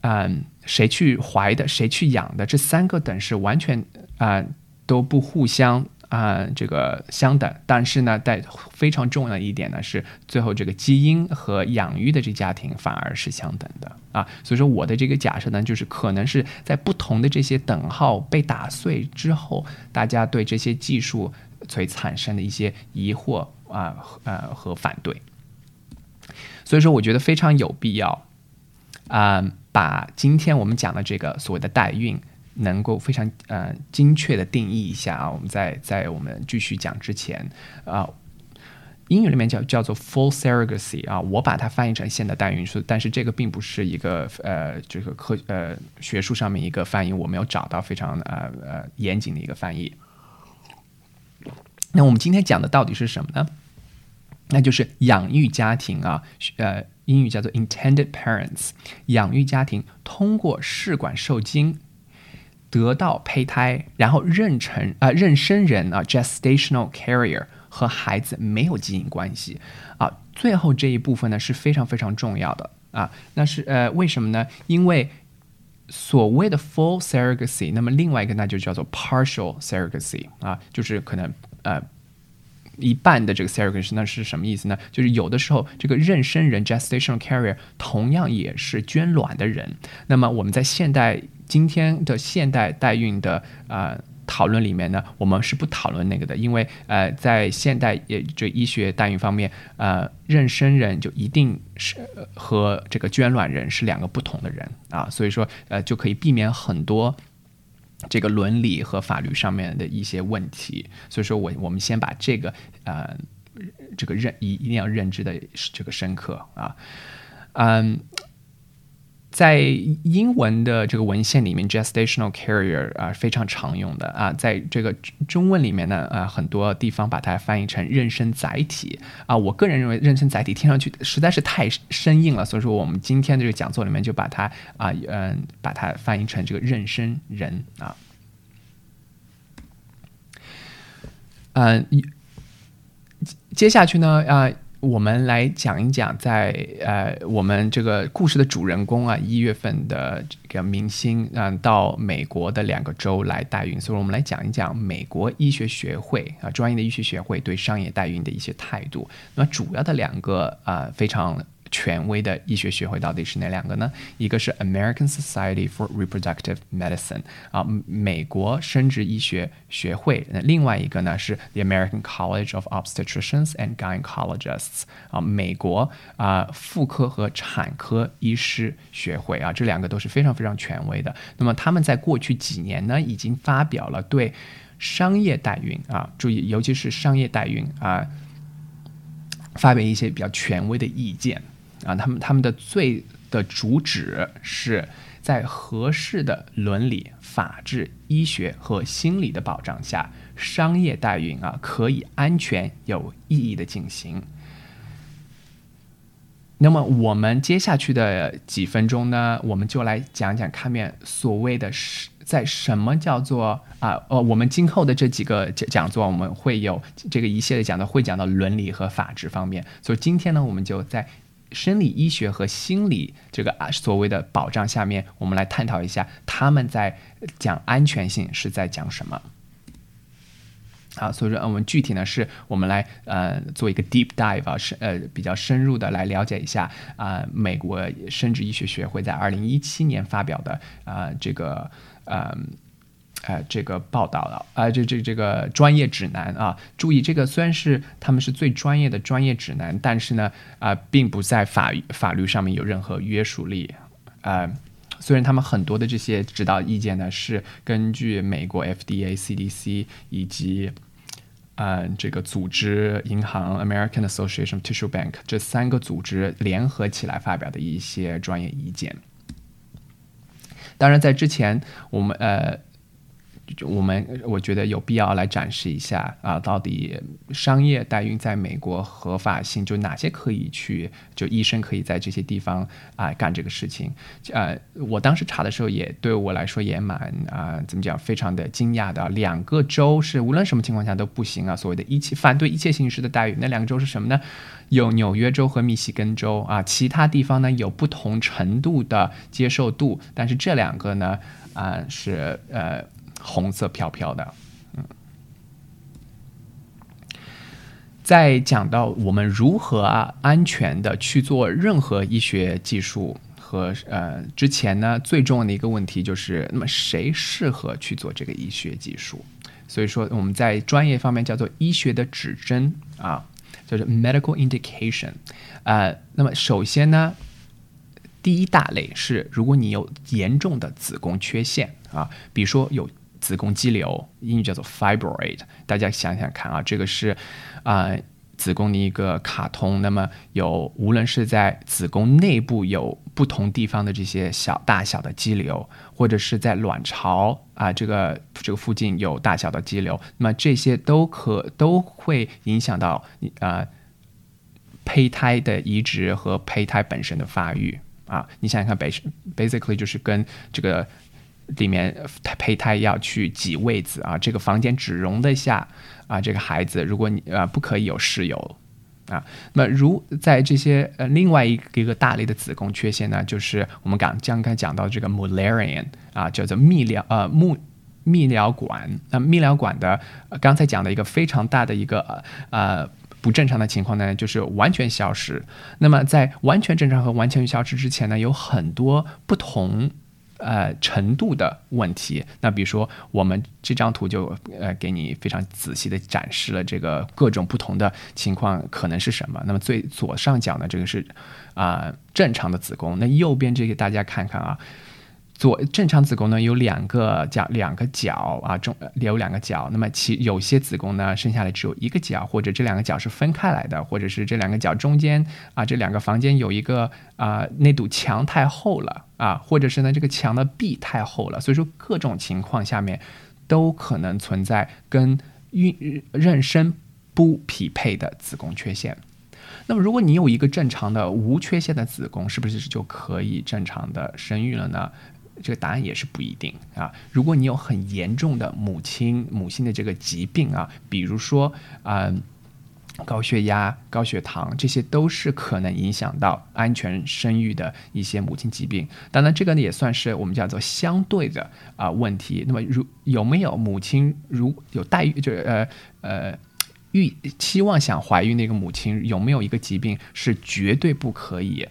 嗯，谁去怀的？谁去养的？这三个等式完全。啊，都不互相啊，这个相等。但是呢，在非常重要的一点呢，是最后这个基因和养育的这家庭反而是相等的啊。所以说，我的这个假设呢，就是可能是在不同的这些等号被打碎之后，大家对这些技术所产生的一些疑惑啊，呃和反对。所以说，我觉得非常有必要啊，把今天我们讲的这个所谓的代孕。能够非常呃精确的定义一下啊，我们在在我们继续讲之前啊，英语里面叫叫做 full surrogacy 啊，我把它翻译成现代代孕术，但是这个并不是一个呃这个科呃学术上面一个翻译，我没有找到非常呃呃严谨的一个翻译。那我们今天讲的到底是什么呢？那就是养育家庭啊，呃，英语叫做 intended parents，养育家庭通过试管受精。得到胚胎，然后妊娠啊，妊娠人啊，gestational carrier 和孩子没有基因关系啊。最后这一部分呢是非常非常重要的啊。那是呃为什么呢？因为所谓的 full surrogacy，那么另外一个那就叫做 partial surrogacy 啊，就是可能呃一半的这个 surrogacy，那是什么意思呢？就是有的时候这个妊娠人 gestational carrier 同样也是捐卵的人。那么我们在现代。今天的现代代孕的啊讨论里面呢，我们是不讨论那个的，因为呃，在现代也就医学代孕方面，呃，妊娠人就一定是和这个捐卵人是两个不同的人啊，所以说呃就可以避免很多这个伦理和法律上面的一些问题。所以说我我们先把这个呃这个认一一定要认知的这个深刻啊，嗯。在英文的这个文献里面，gestational carrier 啊非常常用的啊，在这个中文里面呢啊，很多地方把它翻译成妊娠载体啊。我个人认为妊娠载体听上去实在是太生硬了，所以说我们今天的这个讲座里面就把它啊嗯把它翻译成这个妊娠人啊。嗯，接下去呢啊。我们来讲一讲，在呃，我们这个故事的主人公啊，一月份的这个明星，嗯，到美国的两个州来代孕，所以我们来讲一讲美国医学学会啊，专业的医学学会对商业代孕的一些态度。那主要的两个啊，非常。权威的医学学会到底是哪两个呢？一个是 American Society for Reproductive Medicine 啊，美国生殖医学学会；那另外一个呢是 The American College of Obstetricians and Gynecologists 啊，美国啊妇科和产科医师学会啊，这两个都是非常非常权威的。那么他们在过去几年呢，已经发表了对商业代孕啊，注意，尤其是商业代孕啊，发表一些比较权威的意见。啊，他们他们的最的主旨是在合适的伦理、法治、医学和心理的保障下，商业代孕啊可以安全有意义的进行。那么我们接下去的几分钟呢，我们就来讲讲看面所谓的是在什么叫做啊呃，我们今后的这几个讲讲座，我们会有这个一系列讲的，会讲到伦理和法治方面。所以今天呢，我们就在。生理医学和心理这个所谓的保障下面，我们来探讨一下他们在讲安全性是在讲什么。好，所以说我们具体呢是我们来呃做一个 deep dive 啊，是呃比较深入的来了解一下啊美国生殖医学学会在二零一七年发表的啊这个呃呃，这个报道了啊，这这这个专业指南啊，注意这个虽然是他们是最专业的专业指南，但是呢，啊，并不在法法律上面有任何约束力。呃，虽然他们很多的这些指导意见呢，是根据美国 FDA、CDC 以及呃这个组织银行 American Association of Tissue Bank 这三个组织联合起来发表的一些专业意见。当然，在之前我们呃。我们我觉得有必要来展示一下啊，到底商业代孕在美国合法性，就哪些可以去，就医生可以在这些地方啊干这个事情。呃，我当时查的时候也对我来说也蛮啊，怎么讲，非常的惊讶的。两个州是无论什么情况下都不行啊，所谓的一切反对一切形式的代孕。那两个州是什么呢？有纽约州和密西根州啊，其他地方呢有不同程度的接受度，但是这两个呢啊是呃。红色飘飘的，嗯，在讲到我们如何啊安全的去做任何医学技术和呃之前呢，最重要的一个问题就是，那么谁适合去做这个医学技术？所以说我们在专业方面叫做医学的指针啊，就是 medical indication 啊。那么首先呢，第一大类是如果你有严重的子宫缺陷啊，比如说有。子宫肌瘤，英语叫做 fibroid。大家想想看啊，这个是啊子宫的一个卡通。那么有无论是在子宫内部有不同地方的这些小大小的肌瘤，或者是在卵巢啊这个这个附近有大小的肌瘤，那么这些都可都会影响到你啊胚胎的移植和胚胎本身的发育啊。你想想看，basically 就是跟这个。里面胚胎要去挤位子啊，这个房间只容得下啊这个孩子，如果你啊不可以有室友啊。那如在这些呃另外一个一个大类的子宫缺陷呢，就是我们刚刚刚讲到这个 Mullerian 啊，叫做泌尿呃泌泌尿管。那泌尿管的刚才讲的一个非常大的一个呃不正常的情况呢，就是完全消失。那么在完全正常和完全消失之前呢，有很多不同。呃，程度的问题。那比如说，我们这张图就呃给你非常仔细的展示了这个各种不同的情况可能是什么。那么最左上角呢，这个是啊正常的子宫。那右边这个大家看看啊。左正常子宫呢有两个角，两个角啊，中有两个角。那么其有些子宫呢生下来只有一个角，或者这两个角是分开来的，或者是这两个角中间啊，这两个房间有一个啊，那堵墙太厚了啊，或者是呢这个墙的壁太厚了。所以说各种情况下面都可能存在跟孕妊娠不匹配的子宫缺陷。那么如果你有一个正常的无缺陷的子宫，是不是就可以正常的生育了呢？这个答案也是不一定啊。如果你有很严重的母亲母亲的这个疾病啊，比如说啊高血压、高血糖，这些都是可能影响到安全生育的一些母亲疾病。当然，这个呢也算是我们叫做相对的啊问题。那么，如有没有母亲如有代孕，就呃呃预期望想怀孕那个母亲有没有一个疾病是绝对不可以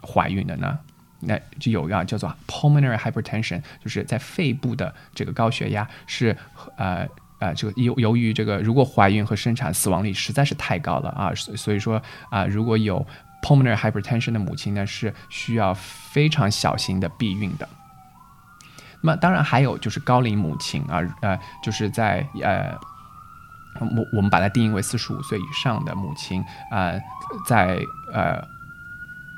怀孕的呢？那就有个叫做 pulmonary hypertension，就是在肺部的这个高血压是呃呃这个由由于这个如果怀孕和生产死亡率实在是太高了啊，所所以说啊如果有 pulmonary hypertension 的母亲呢是需要非常小心的避孕的。那么当然还有就是高龄母亲啊呃就是在呃我我们把它定义为四十五岁以上的母亲啊在呃。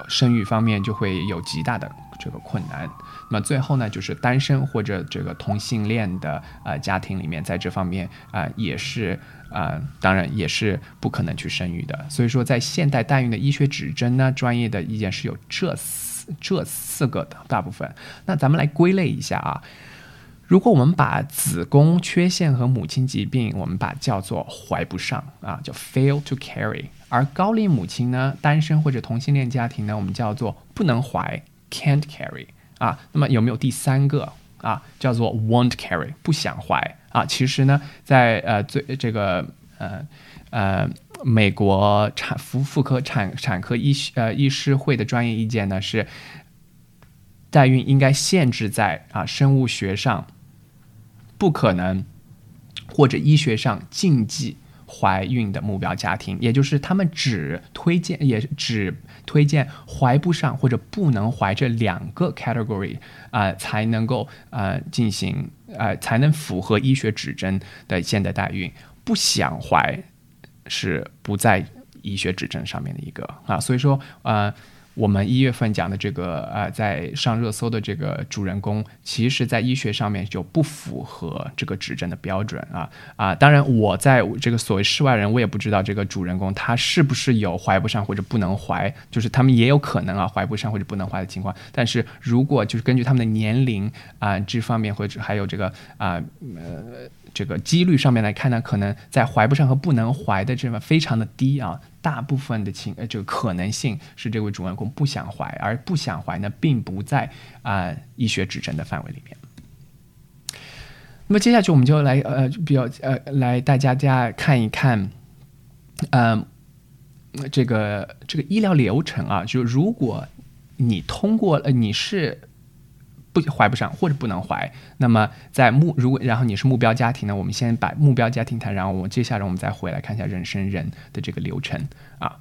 生育方面就会有极大的这个困难。那么最后呢，就是单身或者这个同性恋的呃家庭里面，在这方面啊也是啊，当然也是不可能去生育的。所以说，在现代代孕的医学指针呢，专业的意见是有这四这四个的大部分。那咱们来归类一下啊。如果我们把子宫缺陷和母亲疾病，我们把叫做怀不上啊，叫 fail to carry。而高龄母亲呢，单身或者同性恋家庭呢，我们叫做不能怀 can't carry 啊。那么有没有第三个啊，叫做 won't carry 不想怀啊？其实呢，在呃最这个呃呃美国产妇妇科产产科医呃医师会的专业意见呢是，代孕应该限制在啊生物学上。不可能或者医学上禁忌怀孕的目标家庭，也就是他们只推荐，也只推荐怀不上或者不能怀这两个 category 啊、才能够呃进行呃才能符合医学指针的现代代孕，不想怀是不在医学指针上面的一个啊，所以说呃。我们一月份讲的这个呃，在上热搜的这个主人公，其实在医学上面就不符合这个指针的标准啊啊！当然，我在这个所谓世外人，我也不知道这个主人公他是不是有怀不上或者不能怀，就是他们也有可能啊怀不上或者不能怀的情况。但是如果就是根据他们的年龄啊这方面或者还有这个啊呃这个几率上面来看呢，可能在怀不上和不能怀的这么非常的低啊。大部分的情呃这个可能性是这位主人公不想怀，而不想怀呢，并不在啊、医学指针的范围里面。那么接下去我们就来呃比较呃来大家家看一看，嗯、这个这个医疗流程啊，就如果你通过呃你是不怀不上或者不能怀，那么在目如果然后你是目标家庭呢，我们先把目标家庭谈，然后我接下来我们再回来看一下人生人的这个流程啊。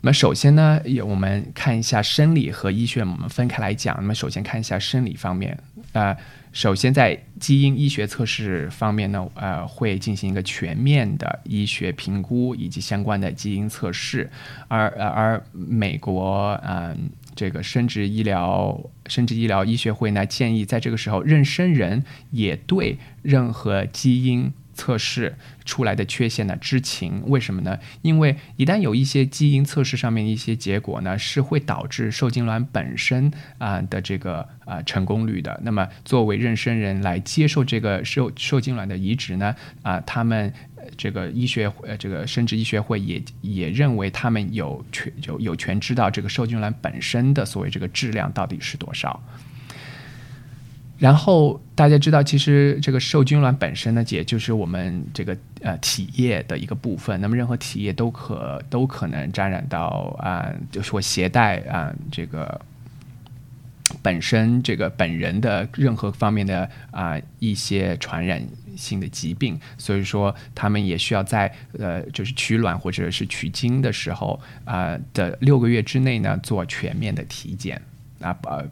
那么首先呢，也我们看一下生理和医学，我们分开来讲。那么首先看一下生理方面，呃，首先在基因医学测试方面呢，呃，会进行一个全面的医学评估以及相关的基因测试，而而而美国嗯、这个生殖医疗生殖医疗医学会呢建议，在这个时候，妊娠人也对任何基因测试出来的缺陷呢知情。为什么呢？因为一旦有一些基因测试上面一些结果呢，是会导致受精卵本身啊、的这个啊、成功率的。那么作为妊娠人来接受这个受受精卵的移植呢，啊、他们。这个医学呃，这个生殖医学会也也认为他们有权有有权知道这个受精卵本身的所谓这个质量到底是多少。然后大家知道，其实这个受精卵本身呢，也就是我们这个呃体液的一个部分。那么任何体液都可都可能沾染到啊、就是我携带啊、这个本身这个本人的任何方面的啊、一些传染性的疾病，所以说他们也需要在呃就是取卵或者是取精的时候啊、的六个月之内呢做全面的体检啊呃。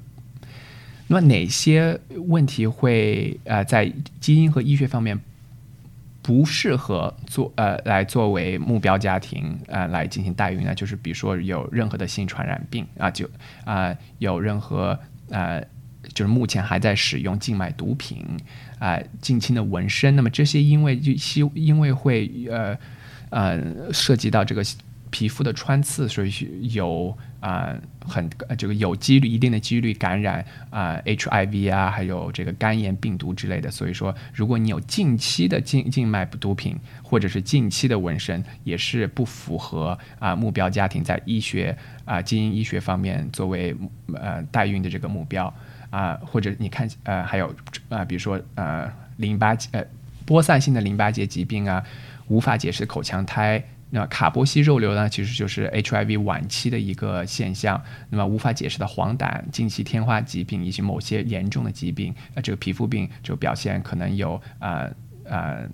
那么哪些问题会呃在基因和医学方面不适合做呃来作为目标家庭呃来进行代孕呢？就是比如说有任何的性传染病啊，就啊、有任何呃就是目前还在使用静脉毒品啊、近亲的纹身，那么这些因为就希因为会呃呃涉及到这个皮肤的穿刺，所以有啊、很这个有几率一定的几率感染啊、HIV 啊，还有这个肝炎病毒之类的。所以说，如果你有近期的静静脉毒品或者是近期的纹身，也是不符合啊、目标家庭在医学啊、基因医学方面作为呃代孕的这个目标啊、或者你看呃还有啊、比如说呃淋巴结呃播散性的淋巴结疾病啊，无法解释口腔胎。那卡波西肉瘤呢，其实就是 HIV 晚期的一个现象。那么无法解释的黄疸、近期天花疾病以及某些严重的疾病，呃，这个皮肤病就表现可能有呃呃。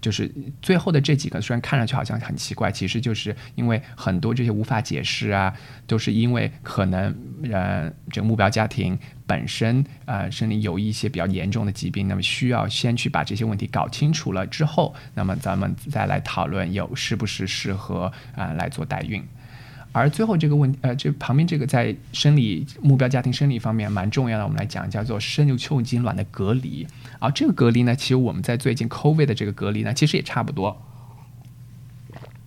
就是最后的这几个，虽然看上去好像很奇怪，其实就是因为很多这些无法解释啊，都是因为可能呃这个目标家庭本身呃身体有一些比较严重的疾病，那么需要先去把这些问题搞清楚了之后，那么咱们再来讨论有是不是适合啊、呃来做代孕。而最后这个问呃，这旁边这个在生理目标家庭生理方面蛮重要的，我们来讲叫做生育受精卵的隔离。而这个隔离呢，其实我们在最近 COVID 的这个隔离呢，其实也差不多。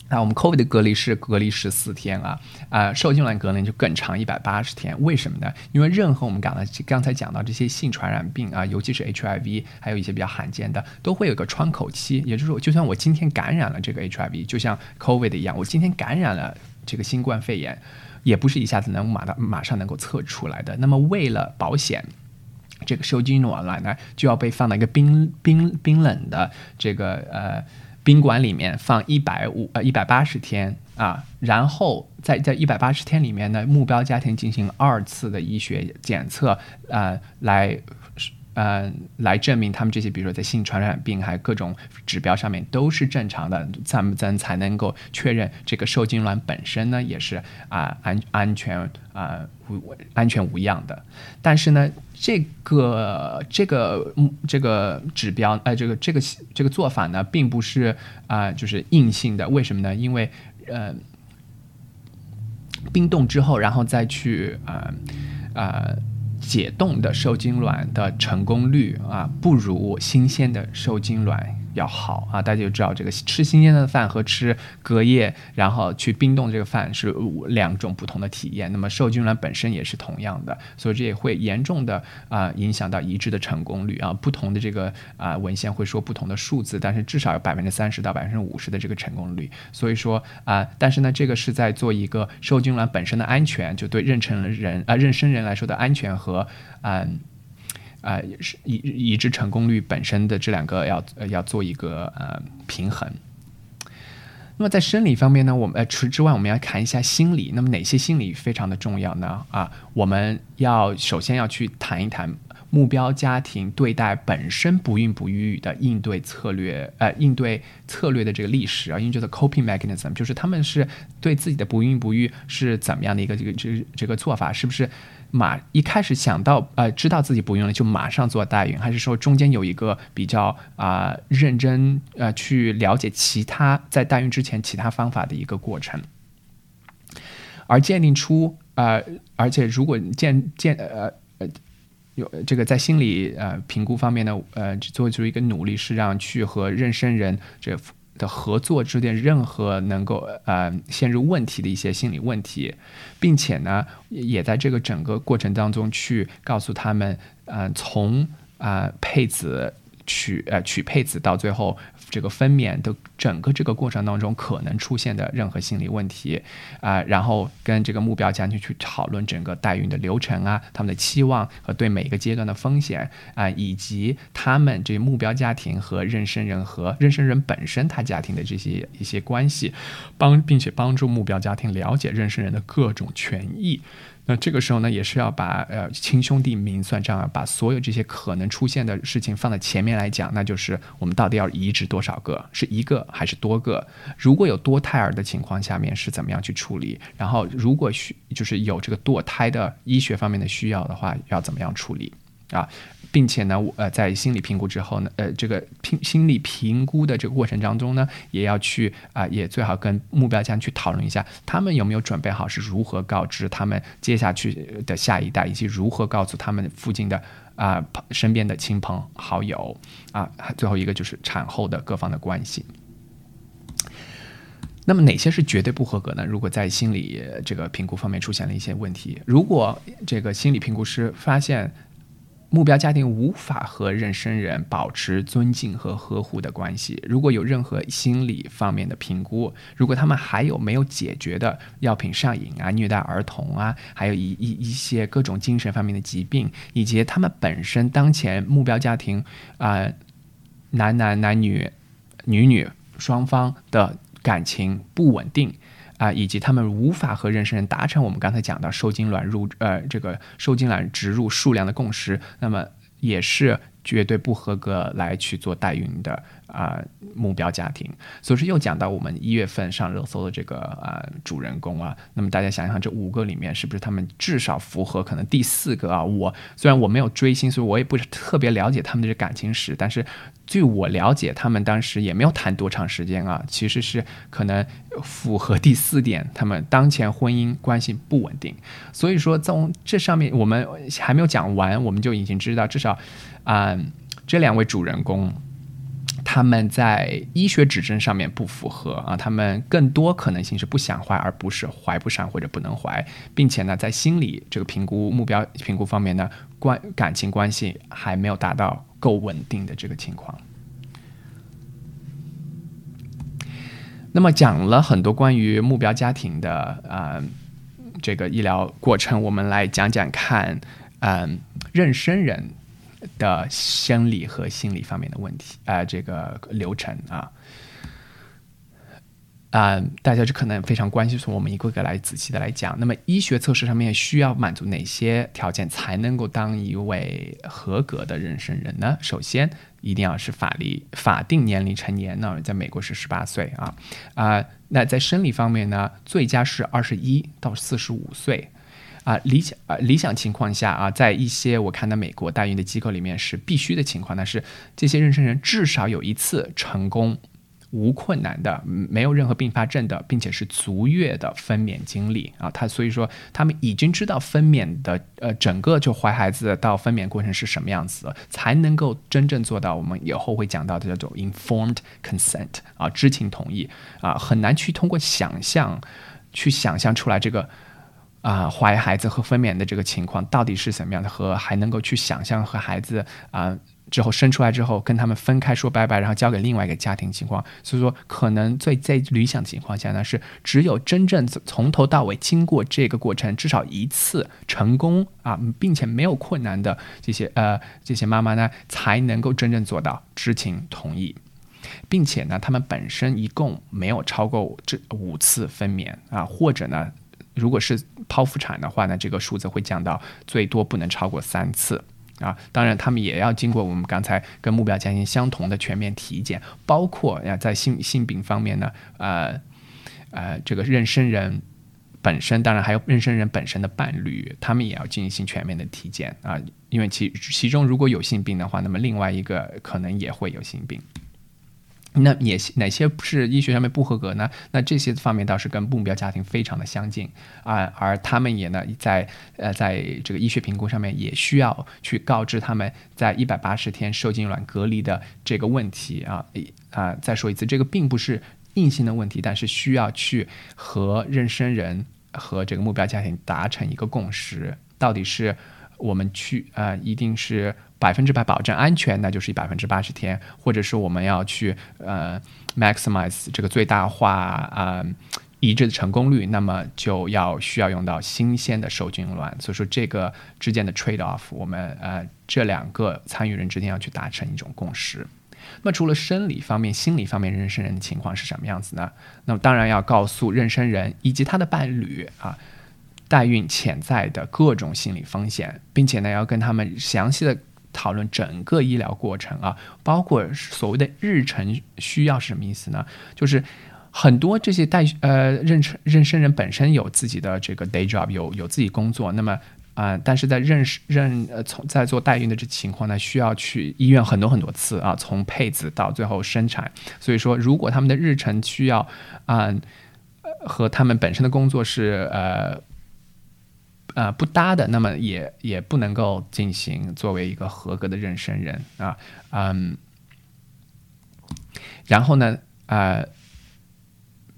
啊，我们 COVID 的隔离是隔离十四天啊，啊、受精卵隔离就更长，一百八十天。为什么呢？因为任何我们刚才刚才讲到这些性传染病啊，尤其是 HIV，还有一些比较罕见的，都会有个窗口期。也就是说，就算我今天感染了这个 HIV，就像 COVID 一样，我今天感染了这个新冠肺炎，也不是一下子能马到马上能够测出来的。那么为了保险。这个受精卵呢，就要被放到一个冰冰冰冷的这个呃宾馆里面放一百五呃一百八十天啊，然后在在一百八十天里面呢，目标家庭进行二次的医学检测，呃，来呃，来证明他们这些，比如说在性传染病还有各种指标上面都是正常的，咱们咱才能够确认这个受精卵本身呢也是啊安安全啊无安全无恙的。但是呢，这个这个这个指标，哎，这个这个这个做法呢，并不是啊就是硬性的。为什么呢？因为呃，冰冻之后，然后再去啊啊。解冻的受精卵的成功率啊，不如新鲜的受精卵。要好啊，大家就知道这个吃新鲜的饭和吃隔夜然后去冰冻这个饭是两种不同的体验。那么受精卵本身也是同样的，所以这也会严重的啊影响到移植的成功率啊。不同的这个啊文献会说不同的数字，但是至少有百分之三十到百分之五十的这个成功率。所以说啊，但是呢，这个是在做一个受精卵本身的安全，就对妊娠人啊妊娠人来说的安全和嗯。啊，也是移移植成功率本身的这两个要呃要做一个呃平衡。那么在生理方面呢，我们呃除之外，我们要谈一下心理。那么哪些心理非常的重要呢？啊，我们要首先要去谈一谈目标家庭对待本身不孕不育的应对策略，呃，应对策略的这个历史啊，因为这个 coping mechanism 就是他们是对自己的不孕不育是怎么样的一个这个这这个做法，是不是？马一开始想到呃知道自己不孕了就马上做代孕，还是说中间有一个比较啊认真呃去了解其他在代孕之前其他方法的一个过程，而鉴定出呃而且如果鉴鉴呃呃有这个在心理呃评估方面呢呃做出一个努力是让去和妊娠人这。的合作之间，任何能够呃陷入问题的一些心理问题，并且呢，也在这个整个过程当中去告诉他们，呃，从啊配子。取呃取配子到最后这个分娩的整个这个过程当中可能出现的任何心理问题啊，然后跟这个目标家庭去讨论整个代孕的流程啊，他们的期望和对每个阶段的风险啊，以及他们这目标家庭和妊娠人和妊娠人本身他家庭的这些一些关系，帮并且帮助目标家庭了解妊娠人的各种权益。那这个时候呢，也是要把呃亲兄弟明算账啊，把所有这些可能出现的事情放在前面来讲，那就是我们到底要移植多少个，是一个还是多个？如果有多胎儿的情况下面是怎么样去处理？然后如果需就是有这个堕胎的医学方面的需要的话，要怎么样处理啊？并且呢，呃，在心理评估之后呢，呃，这个评心理评估的这个过程当中呢，也要去啊，也最好跟目标家去讨论一下，他们有没有准备好是如何告知他们接下去的下一代，以及如何告诉他们附近的啊身边的亲朋好友啊。最后一个就是产后的各方的关系。那么哪些是绝对不合格呢？如果在心理这个评估方面出现了一些问题，如果这个心理评估师发现。目标家庭无法和妊娠人保持尊敬和呵护的关系。如果有任何心理方面的评估，如果他们还有没有解决的药品上瘾啊、虐待儿童啊，还有一一一些各种精神方面的疾病，以及他们本身当前目标家庭啊男男男女女女双方的感情不稳定。啊，以及他们无法和妊娠人达成我们刚才讲到受精卵入呃这个受精卵植入数量的共识，那么也是绝对不合格来去做代孕的。啊，目标家庭，所以说又讲到我们一月份上热搜的这个啊主人公啊，那么大家想想这五个里面是不是他们至少符合可能第四个啊？我虽然我没有追星，所以我也不是特别了解他们的感情史，但是据我了解，他们当时也没有谈多长时间啊，其实是可能符合第四点，他们当前婚姻关系不稳定。所以说从这上面我们还没有讲完，我们就已经知道至少啊这两位主人公。他们在医学指征上面不符合啊，他们更多可能性是不想怀，而不是怀不上或者不能怀，并且呢，在心理这个评估目标评估方面呢，关感情关系还没有达到够稳定的这个情况。那么讲了很多关于目标家庭的啊这个医疗过程，我们来讲讲看，嗯，妊娠人。的生理和心理方面的问题，啊，这个流程啊，啊，大家就可能非常关心，从我们一个个来仔细的来讲。那么医学测试上面需要满足哪些条件才能够当一位合格的妊娠人呢？首先，一定要是法律法定年龄成年呢，在美国是十八岁啊啊。那在生理方面呢，最佳是二十一到四十五岁啊。理想啊理想情况下啊，在一些我看到美国代孕的机构里面是必须的情况，那是这些妊娠人至少有一次成功。无困难的，没有任何并发症的，并且是足月的分娩经历啊，他所以说他们已经知道分娩的呃整个就怀孩子到分娩过程是什么样子，才能够真正做到我们以后会讲到的叫做 informed consent 啊，知情同意啊，很难去通过想象去想象出来这个啊怀孩子和分娩的这个情况到底是什么样的，和还能够去想象和孩子啊。之后生出来之后跟他们分开说拜拜，然后交给另外一个家庭情况，所以说可能最最理想情况下呢，是只有真正从头到尾经过这个过程至少一次成功啊，并且没有困难的这些呃这些妈妈呢，才能够真正做到知情同意，并且呢，他们本身一共没有超过这五次分娩啊，或者呢，如果是剖腹产的话呢，这个数字会降到最多不能超过三次。啊，当然，他们也要经过我们刚才跟目标家庭相同的全面体检，包括呀，在性性病方面呢，呃，呃，这个妊娠人本身，当然还有妊娠人本身的伴侣，他们也要进行全面的体检啊，因为其其中如果有性病的话，那么另外一个可能也会有性病。那也哪些是医学上面不合格呢？那这些方面倒是跟目标家庭非常的相近啊，而他们也呢在呃在这个医学评估上面也需要去告知他们在一百八十天受精卵隔离的这个问题啊啊再说一次，这个并不是硬性的问题，但是需要去和妊娠人和这个目标家庭达成一个共识，到底是我们去呃一定是。百分之百保证安全，那就是百分之八十天，或者是我们要去呃 maximize 这个最大化啊移植的成功率，那么就要需要用到新鲜的受精卵。所以说这个之间的 trade off，我们呃这两个参与人之间要去达成一种共识。那么除了生理方面，心理方面，妊娠人的情况是什么样子呢？那么当然要告诉妊娠人以及他的伴侣啊，代孕潜在的各种心理风险，并且呢要跟他们详细的。讨论整个医疗过程啊，包括所谓的日程需要是什么意思呢？就是很多这些代呃妊娠妊娠人本身有自己的这个 day job，有有自己工作，那么啊，但是在妊妊呃从在做代孕的这情况呢，需要去医院很多很多次啊，从配子到最后生产，所以说如果他们的日程需要啊和他们本身的工作是呃。啊，不搭的，那么也也不能够进行作为一个合格的妊娠人啊，嗯，然后呢，呃，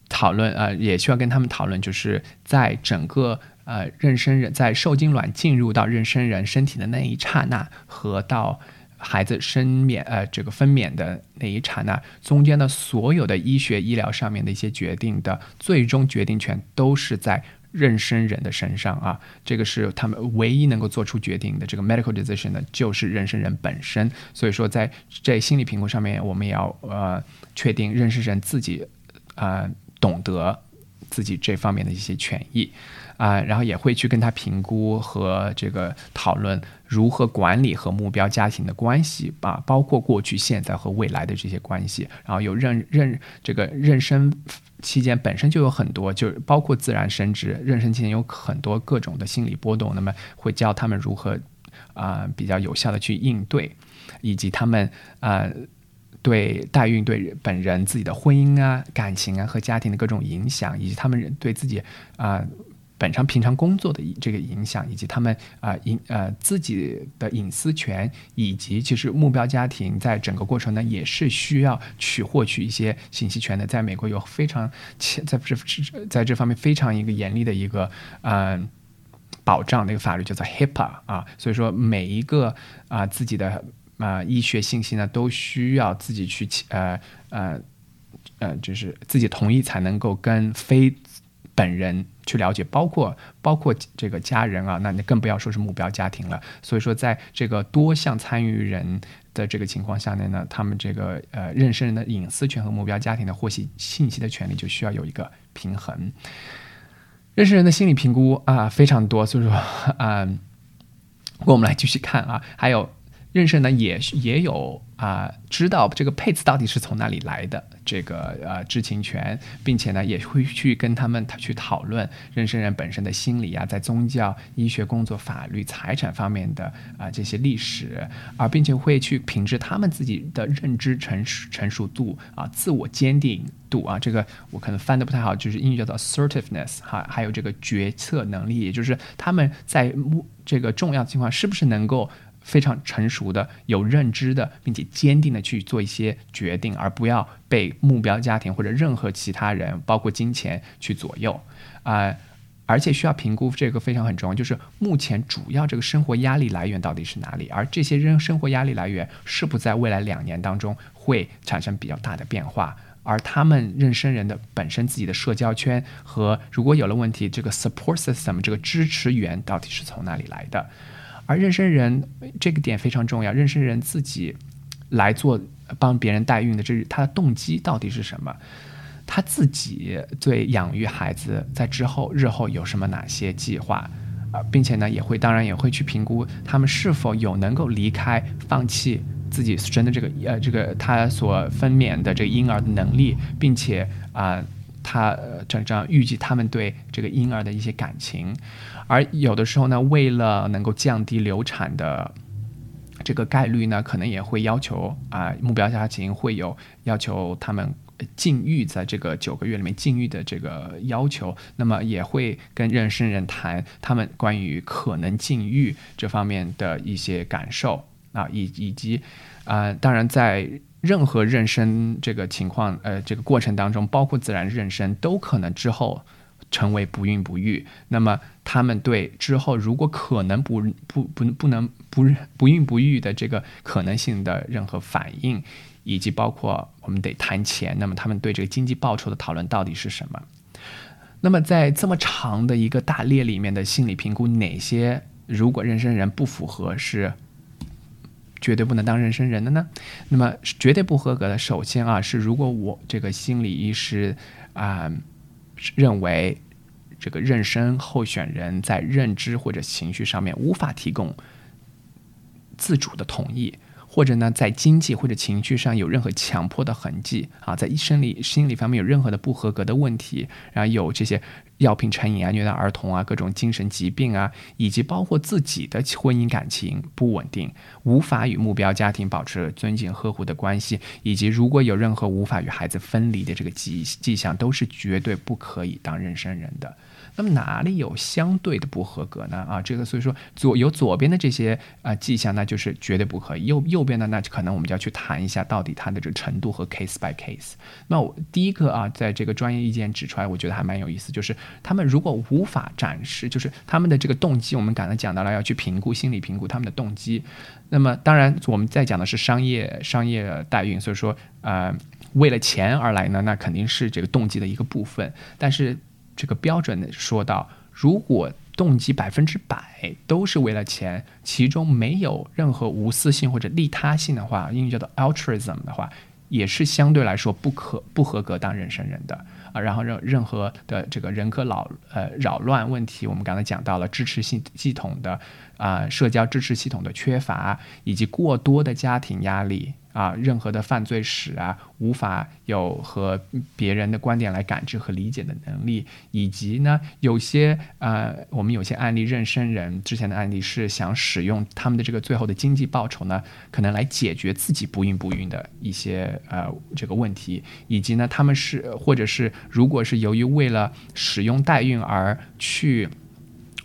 讨论呃，也需要跟他们讨论，就是在整个呃妊娠人在受精卵进入到妊娠人身体的那一刹那，和到孩子生娩呃这个分娩的那一刹那中间的所有的医学医疗上面的一些决定的最终决定权都是在。妊娠人的身上啊，这个是他们唯一能够做出决定的这个 medical decision 的，就是妊娠人本身。所以说，在这心理评估上面，我们也要呃确定妊娠人自己啊懂得自己这方面的一些权益啊，然后也会去跟他评估和这个讨论如何管理和目标家庭的关系啊，包括过去、现在和未来的这些关系。然后有妊妊这个妊娠。期间本身就有很多，就包括自然生殖、妊娠期间有很多各种的心理波动，那么会教他们如何啊比较有效的去应对，以及他们啊对代孕对本人自己的婚姻啊、感情啊和家庭的各种影响，以及他们对自己啊。本身平常工作的这个影响，以及他们啊隐呃自己的隐私权，以及其实目标家庭在整个过程呢，也是需要去获取一些信息权的。在美国有非常在这在这方面非常一个严厉的一个呃保障的一个法律叫做 HIPAA 啊，所以说每一个啊自己的啊医学信息呢，都需要自己去呃呃呃，就是自己同意才能够跟非。本人去了解，包括包括这个家人啊，那你更不要说是目标家庭了。所以说，在这个多项参与人的这个情况下面呢，他们这个呃妊娠人的隐私权和目标家庭的获悉信息的权利就需要有一个平衡。认识人的心理评估啊非常多，所以说啊，我们来继续看啊，还有妊娠呢也也有啊知道这个配子到底是从哪里来的。这个呃知情权，并且呢也会去跟他们去讨论妊娠人本身的心理啊，在宗教、医学、工作、法律、财产方面的啊这些历史，而并且会去品质他们自己的认知成熟成熟度啊，自我坚定度啊，这个我可能翻的不太好，就是英语叫做 assertiveness 哈，还有这个决策能力，也就是他们在目这个重要情况是不是能够。非常成熟的、有认知的，并且坚定的去做一些决定，而不要被目标家庭或者任何其他人，包括金钱去左右啊！而且需要评估这个非常很重要，就是目前主要这个生活压力来源到底是哪里，而这些生生活压力来源是不在未来两年当中会产生比较大的变化，而他们妊娠人的本身自己的社交圈和如果有了问题，这个 support system 这个支持源到底是从哪里来的？而妊娠人这个点非常重要，妊娠人自己来做帮别人代孕的，这是他的动机到底是什么？他自己对养育孩子在之后日后有什么哪些计划啊，并且呢，也会当然也会去评估他们是否有能够离开、放弃自己生的这个呃这个他所分娩的这个婴儿的能力，并且啊。他这样这样预计他们对这个婴儿的一些感情，而有的时候呢，为了能够降低流产的这个概率呢，可能也会要求啊，目标家庭会有要求他们禁欲，在这个九个月里面禁欲的这个要求，那么也会跟妊娠人谈他们关于可能禁欲这方面的一些感受啊，以以及啊，当然在。任何妊娠这个情况，呃，这个过程当中，包括自然妊娠，都可能之后成为不孕不育。那么，他们对之后如果可能不不不不能不不孕不育的这个可能性的任何反应，以及包括我们得谈钱，那么他们对这个经济报酬的讨论到底是什么？那么，在这么长的一个大列里面的心理评估，哪些如果妊娠人不符合是？绝对不能当妊娠人的呢？那么绝对不合格的，首先啊是如果我这个心理医师啊认为这个妊娠候选人在认知或者情绪上面无法提供自主的同意。或者呢，在经济或者情绪上有任何强迫的痕迹啊，在生理心理方面有任何的不合格的问题，然后有这些药品成瘾啊、虐待儿童啊、各种精神疾病啊，以及包括自己的婚姻感情不稳定，无法与目标家庭保持尊敬呵护的关系，以及如果有任何无法与孩子分离的这个迹迹象，都是绝对不可以当妊娠人的。那么哪里有相对的不合格呢？啊，这个所以说左有左边的这些啊迹象，那就是绝对不可以。右右边的那可能我们就要去谈一下到底它的这程度和 case by case。那我第一个啊，在这个专业意见指出来，我觉得还蛮有意思，就是他们如果无法展示，就是他们的这个动机，我们刚才讲到了要去评估心理评估他们的动机。那么当然我们在讲的是商业商业代孕，所以说呃为了钱而来呢，那肯定是这个动机的一个部分，但是。这个标准的说到，如果动机百分之百都是为了钱，其中没有任何无私性或者利他性的话，英语叫做 altruism 的话，也是相对来说不可不合格当人生人的啊。然后任任何的这个人格扰呃扰乱问题，我们刚才讲到了支持系系统的啊社交支持系统的缺乏，以及过多的家庭压力。啊，任何的犯罪史啊，无法有和别人的观点来感知和理解的能力，以及呢，有些呃，我们有些案例，妊娠人之前的案例是想使用他们的这个最后的经济报酬呢，可能来解决自己不孕不育的一些呃这个问题，以及呢，他们是或者是如果是由于为了使用代孕而去。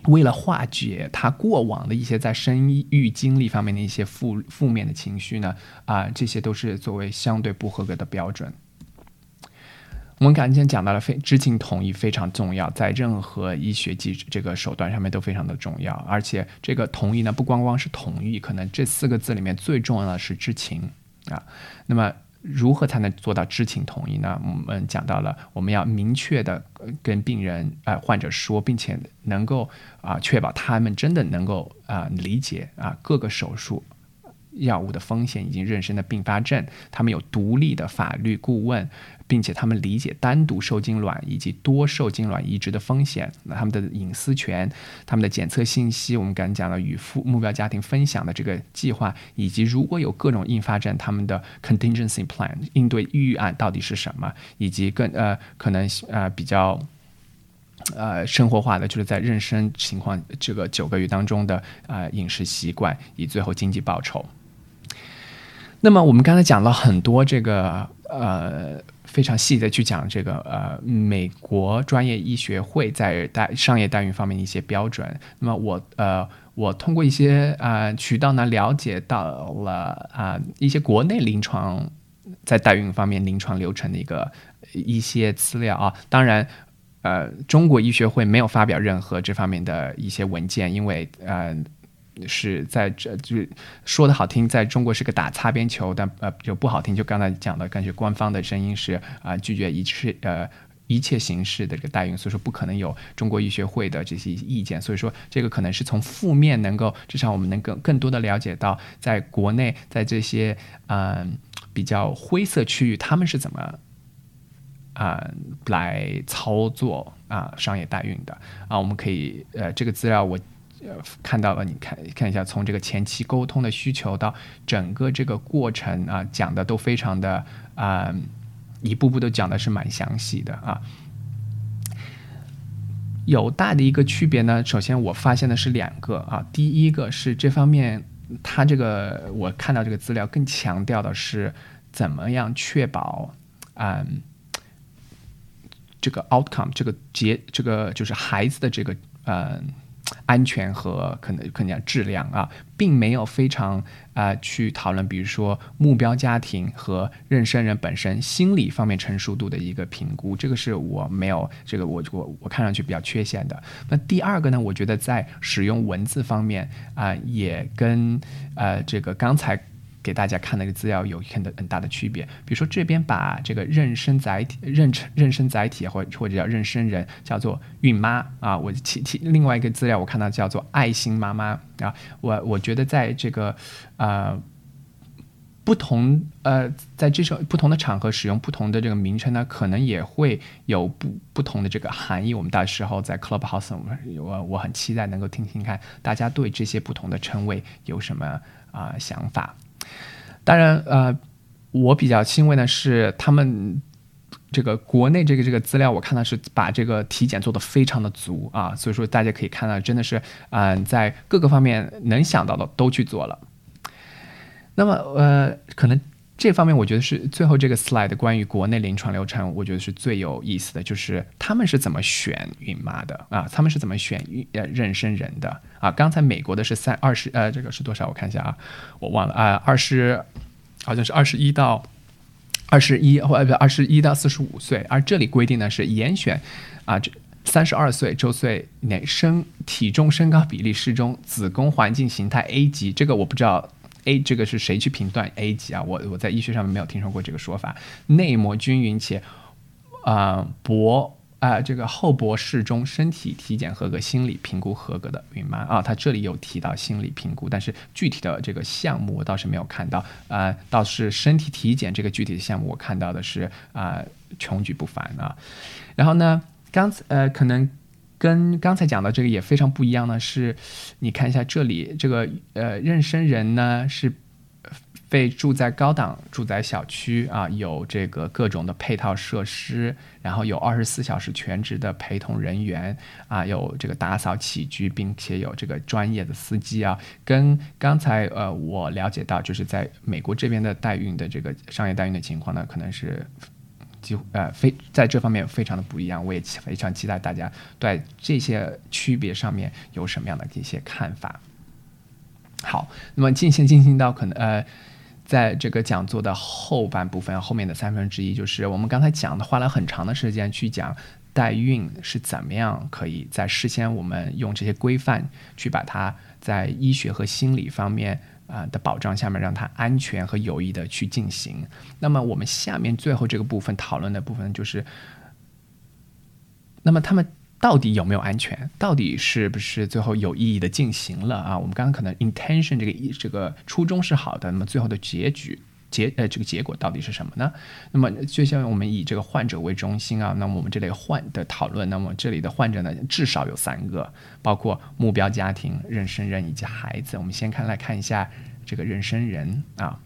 为了化解他过往的一些在生育经历方面的一些负负面的情绪呢，啊，这些都是作为相对不合格的标准。我们刚才讲到了非知情同意非常重要，在任何医学技这个手段上面都非常的重要，而且这个同意呢，不光光是同意，可能这四个字里面最重要的是知情啊，那么。如何才能做到知情同意呢？我们讲到了，我们要明确的跟病人、呃患者说，并且能够啊确保他们真的能够啊理解啊各个手术药物的风险以及妊娠的并发症，他们有独立的法律顾问。并且他们理解单独受精卵以及多受精卵移植的风险，那他们的隐私权、他们的检测信息，我们刚才讲了与父目标家庭分享的这个计划，以及如果有各种并发症，他们的 contingency plan 应对预案到底是什么，以及更呃可能呃比较呃生活化的，就是在妊娠情况这个九个月当中的呃饮食习惯，以最后经济报酬。那么我们刚才讲了很多这个呃。非常细的去讲这个呃，美国专业医学会在代商业代孕方面的一些标准。那么我呃，我通过一些啊渠道呢了解到了啊一些国内临床在代孕方面临床流程的一个一些资料啊。当然，呃，中国医学会没有发表任何这方面的一些文件，因为呃。是在这就说的好听，在中国是个打擦边球，但呃就不好听。就刚才讲的感觉，官方的声音是啊拒绝一切呃一切形式的这个代孕，所以说不可能有中国医学会的这些意见。所以说这个可能是从负面能够至少我们能更更多的了解到，在国内在这些嗯比较灰色区域，他们是怎么啊来操作啊商业代孕的啊。我们可以呃这个资料我。看到了，你看看一下，从这个前期沟通的需求到整个这个过程啊，讲的都非常的啊，一步步都讲的是蛮详细的啊。有大的一个区别呢，首先我发现的是两个啊，第一个是这方面，它这个我看到这个资料更强调的是怎么样确保嗯这个 outcome 这个结这个就是孩子的这个嗯。安全和可能可能讲质量啊，并没有非常啊去讨论，比如说目标家庭和妊娠人本身心理方面成熟度的一个评估，这个是我没有这个我我我看上去比较缺陷的。那第二个呢，我觉得在使用文字方面啊，也跟呃这个刚才。给大家看那个资料有很的很大的区别，比如说这边把这个妊娠载体、妊娠妊娠载体或或者叫妊娠人叫做孕妈啊，我其其另外一个资料我看到叫做爱心妈妈啊，我我觉得在这个呃不同呃在这种不同的场合使用不同的这个名称呢，可能也会有不不同的这个含义。我们到时候在 Clubhouse，我我很期待能够听听看大家对这些不同的称谓有什么啊想法。当然，呃，我比较欣慰的是，他们这个国内这个这个资料，我看到是把这个体检做的非常的足啊，所以说大家可以看到，真的是，嗯，在各个方面能想到的都去做了。那么，呃，可能。这方面我觉得是最后这个 slide 关于国内临床流程，我觉得是最有意思的，就是他们是怎么选孕妈的啊？他们是怎么选孕呃妊娠人的啊？刚才美国的是三二十呃这个是多少？我看一下啊，我忘了啊，二十好像是二十一到二十一或不二十一到四十五岁，而这里规定的是严选啊这三十二岁周岁内身体重身高比例适中子宫环境形态 A 级，这个我不知道。A 这个是谁去评断 A 级啊？我我在医学上面没有听说过这个说法。内膜均匀且啊薄啊这个厚薄适中，身体体检合格，心理评估合格的孕妈啊，他这里有提到心理评估，但是具体的这个项目我倒是没有看到啊。倒是身体体检这个具体的项目，我看到的是啊穷举不凡啊。然后呢，刚才呃可能。跟刚才讲的这个也非常不一样的是，你看一下这里这个呃妊娠人呢是被住在高档住宅小区啊，有这个各种的配套设施，然后有二十四小时全职的陪同人员啊，有这个打扫起居，并且有这个专业的司机啊。跟刚才呃我了解到，就是在美国这边的代孕的这个商业代孕的情况呢，可能是。几乎呃非在这方面非常的不一样，我也非常期待大家对这些区别上面有什么样的一些看法。好，那么进行进行到可能呃，在这个讲座的后半部分，后面的三分之一就是我们刚才讲的，花了很长的时间去讲代孕是怎么样可以在事先我们用这些规范去把它在医学和心理方面。啊的保障下面，让它安全和有益的去进行。那么我们下面最后这个部分讨论的部分就是，那么他们到底有没有安全？到底是不是最后有意义的进行了啊？我们刚刚可能 intention 这个意这个初衷是好的，那么最后的结局结呃这个结果到底是什么呢？那么就像我们以这个患者为中心啊，那么我们这类患的讨论，那么这里的患者呢至少有三个，包括目标家庭、妊娠人以及孩子。我们先看来看一下这个妊娠人啊。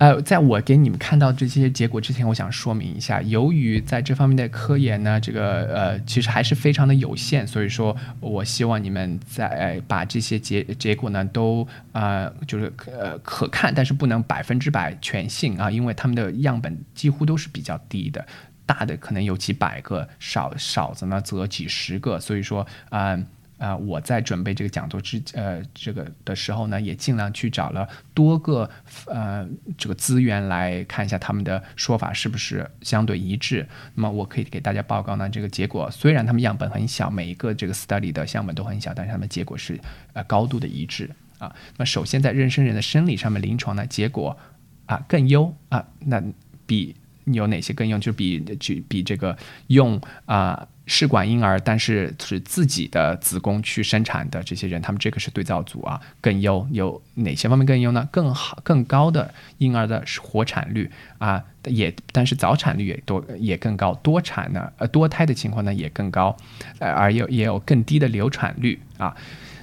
呃，在我给你们看到这些结果之前，我想说明一下，由于在这方面的科研呢，这个呃，其实还是非常的有限，所以说我希望你们在把这些结结果呢都呃，就是呃可看，但是不能百分之百全信啊，因为他们的样本几乎都是比较低的，大的可能有几百个，少少的呢则几十个，所以说啊。啊，我在准备这个讲座之呃这个的时候呢，也尽量去找了多个呃这个资源来看一下他们的说法是不是相对一致。那么我可以给大家报告呢，这个结果虽然他们样本很小，每一个这个 study 的样本都很小，但是他们结果是呃高度的一致啊。那么首先在妊娠人的生理上面，临床呢结果啊更优啊，那比有哪些更优？就比就比这个用啊。试管婴儿，但是是自己的子宫去生产的这些人，他们这个是对照组啊，更优有哪些方面更优呢？更好、更高的婴儿的活产率啊，也但是早产率也多也更高，多产呢呃多胎的情况呢也更高，呃而有也有更低的流产率啊。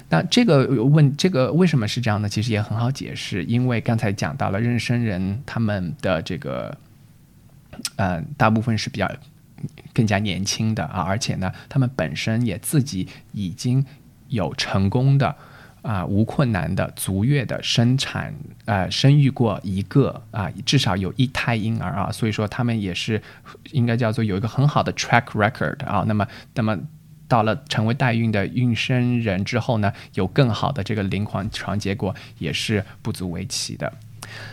那这个问这个为什么是这样呢？其实也很好解释，因为刚才讲到了妊娠人他们的这个，呃大部分是比较。更加年轻的啊，而且呢，他们本身也自己已经有成功的啊无困难的足月的生产呃生育过一个啊至少有一胎婴儿啊，所以说他们也是应该叫做有一个很好的 track record 啊。那么那么到了成为代孕的孕生人之后呢，有更好的这个临床结果也是不足为奇的。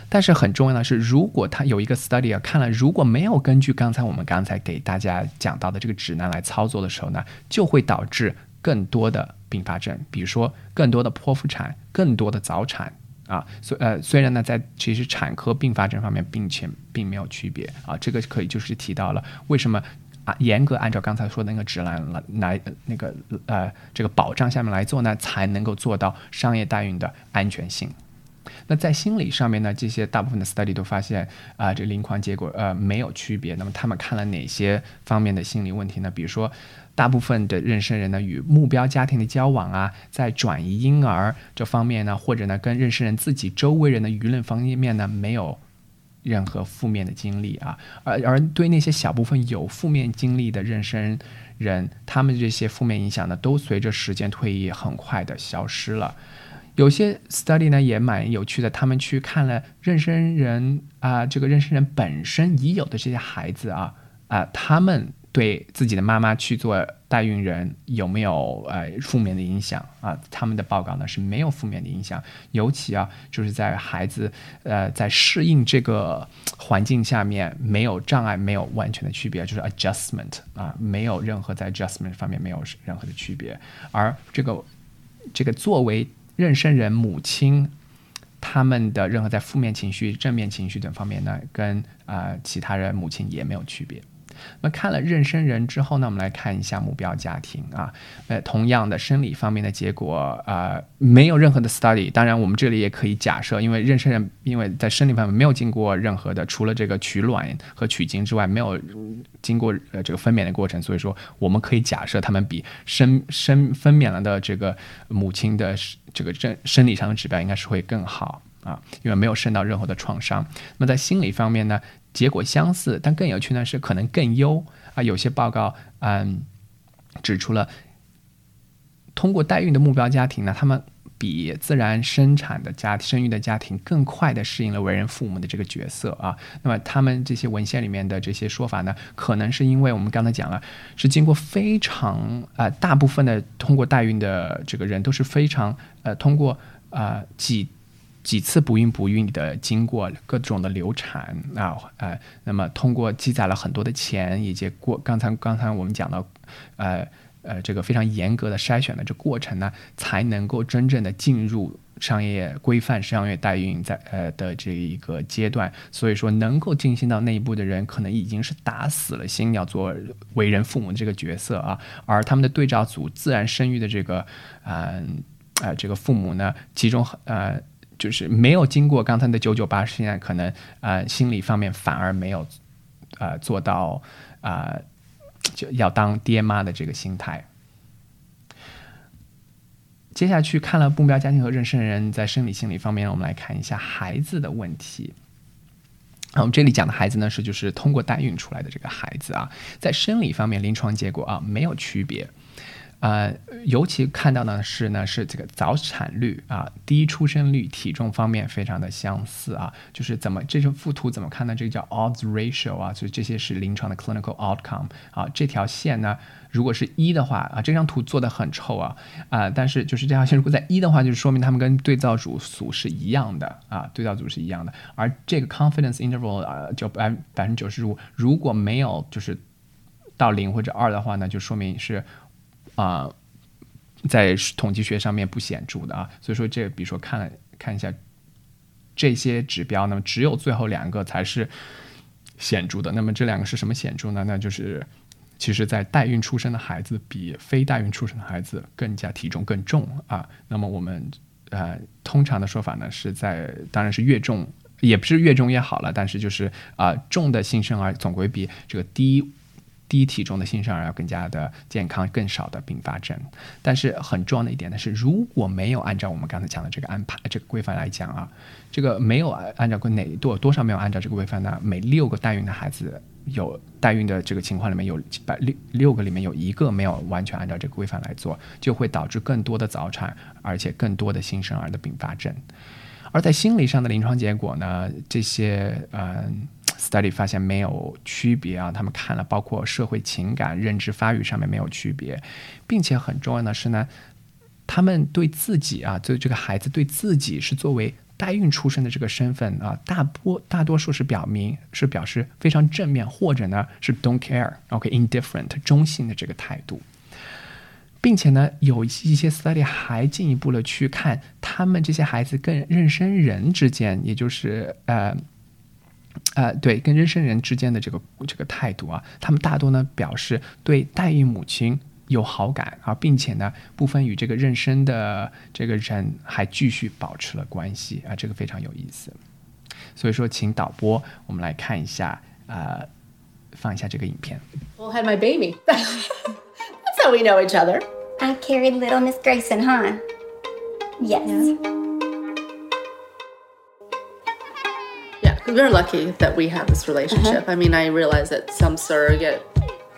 但是很重要的是，如果他有一个 study 啊，看了如果没有根据刚才我们刚才给大家讲到的这个指南来操作的时候呢，就会导致更多的并发症，比如说更多的剖腹产、更多的早产啊。所呃，虽然呢，在其实产科并发症方面，并且并没有区别啊。这个可以就是提到了为什么啊，严格按照刚才说的那个指南来来那个呃这个保障下面来做呢，才能够做到商业代孕的安全性。那在心理上面呢，这些大部分的 study 都发现啊，这临床结果呃没有区别。那么他们看了哪些方面的心理问题呢？比如说，大部分的妊娠人呢与目标家庭的交往啊，在转移婴儿这方面呢，或者呢跟妊娠人自己周围人的舆论方面呢，没有任何负面的经历啊。而而对那些小部分有负面经历的妊娠人，他们这些负面影响呢，都随着时间推移很快的消失了。有些 study 呢也蛮有趣的，他们去看了妊娠人啊，这个妊娠人本身已有的这些孩子啊啊，他们对自己的妈妈去做代孕人有没有呃负面的影响啊？他们的报告呢是没有负面的影响，尤其啊就是在孩子呃在适应这个环境下面没有障碍，没有完全的区别，就是 adjustment 啊，没有任何在 adjustment 方面没有任何的区别，而这个这个作为妊娠人母亲，他们的任何在负面情绪、正面情绪等方面呢，跟啊其他人母亲也没有区别。那看了妊娠人之后呢，我们来看一下目标家庭啊，呃，同样的生理方面的结果啊，没有任何的 study。当然，我们这里也可以假设，因为妊娠人因为在生理方面没有经过任何的，除了这个取卵和取精之外，没有经过呃这个分娩的过程，所以说我们可以假设他们比生生分娩了的这个母亲的这个生生理上的指标应该是会更好啊，因为没有受到任何的创伤。那么在心理方面呢？结果相似，但更有趣呢是可能更优啊。有些报告嗯指出了，通过代孕的目标家庭呢，他们比自然生产的家生育的家庭更快的适应了为人父母的这个角色啊。那么他们这些文献里面的这些说法呢，可能是因为我们刚才讲了，是经过非常啊大部分的通过代孕的这个人都是非常呃通过啊几。几次不孕不育的经过，各种的流产啊，呃，那么通过积攒了很多的钱，以及过刚才刚才我们讲到，呃呃，这个非常严格的筛选的这过程呢，才能够真正的进入商业规范、商业代孕在呃的这一个阶段，所以说能够进行到那一步的人，可能已经是打死了心要做为人父母的这个角色啊，而他们的对照组自然生育的这个，嗯啊这个父母呢，其中呃就是没有经过刚才的九九八，现在可能呃心理方面反而没有呃做到啊就要当爹妈的这个心态。接下去看了目标家庭和妊娠人在生理心理方面，我们来看一下孩子的问题。我们这里讲的孩子呢，是就是通过代孕出来的这个孩子啊，在生理方面临床结果啊没有区别。呃，尤其看到呢是呢是这个早产率啊、低出生率、体重方面非常的相似啊，就是怎么这是附图怎么看呢？这个叫 odds ratio 啊，所以这些是临床的 clinical outcome 啊。这条线呢，如果是一的话啊，这张图做的很臭啊啊，但是就是这条线如果在一的话，就是说明他们跟对照组组是一样的啊，对照组是一样的。而这个 confidence interval 啊，就百百分之九十五，如果没有就是到零或者二的话呢，就说明是。啊，在统计学上面不显著的啊，所以说这比如说看看一下这些指标，那么只有最后两个才是显著的。那么这两个是什么显著呢？那就是其实在代孕出生的孩子比非代孕出生的孩子更加体重更重啊。那么我们呃通常的说法呢是在当然是越重也不是越重越好了，但是就是啊重的新生儿总归比这个低。低体重的新生儿要更加的健康，更少的并发症。但是很重要的一点呢是，如果没有按照我们刚才讲的这个安排、这个规范来讲啊，这个没有按照哪多多少没有按照这个规范呢？每六个代孕的孩子有代孕的这个情况里面有百六六个里面有一个没有完全按照这个规范来做，就会导致更多的早产，而且更多的新生儿的并发症。而在心理上的临床结果呢，这些嗯。Study 发现没有区别啊，他们看了包括社会情感、认知发育上面没有区别，并且很重要的是呢，他们对自己啊，对这个孩子对自己是作为代孕出生的这个身份啊，大多大多数是表明是表示非常正面，或者呢是 don't care，OK，indifferent，中性的这个态度，并且呢有一些 study 还进一步的去看他们这些孩子跟妊娠人之间，也就是呃。呃，对，跟妊娠人之间的这个这个态度啊，他们大多呢表示对代孕母亲有好感啊，并且呢部分与这个妊娠的这个人还继续保持了关系啊，这个非常有意思。所以说，请导播我们来看一下，呃，放一下这个影片。Well, had my baby. (laughs) That's how we know each other. I carried little Miss Grayson, huh? Yes. We're lucky that we have this relationship. Uh-huh. I mean, I realize that some surrogate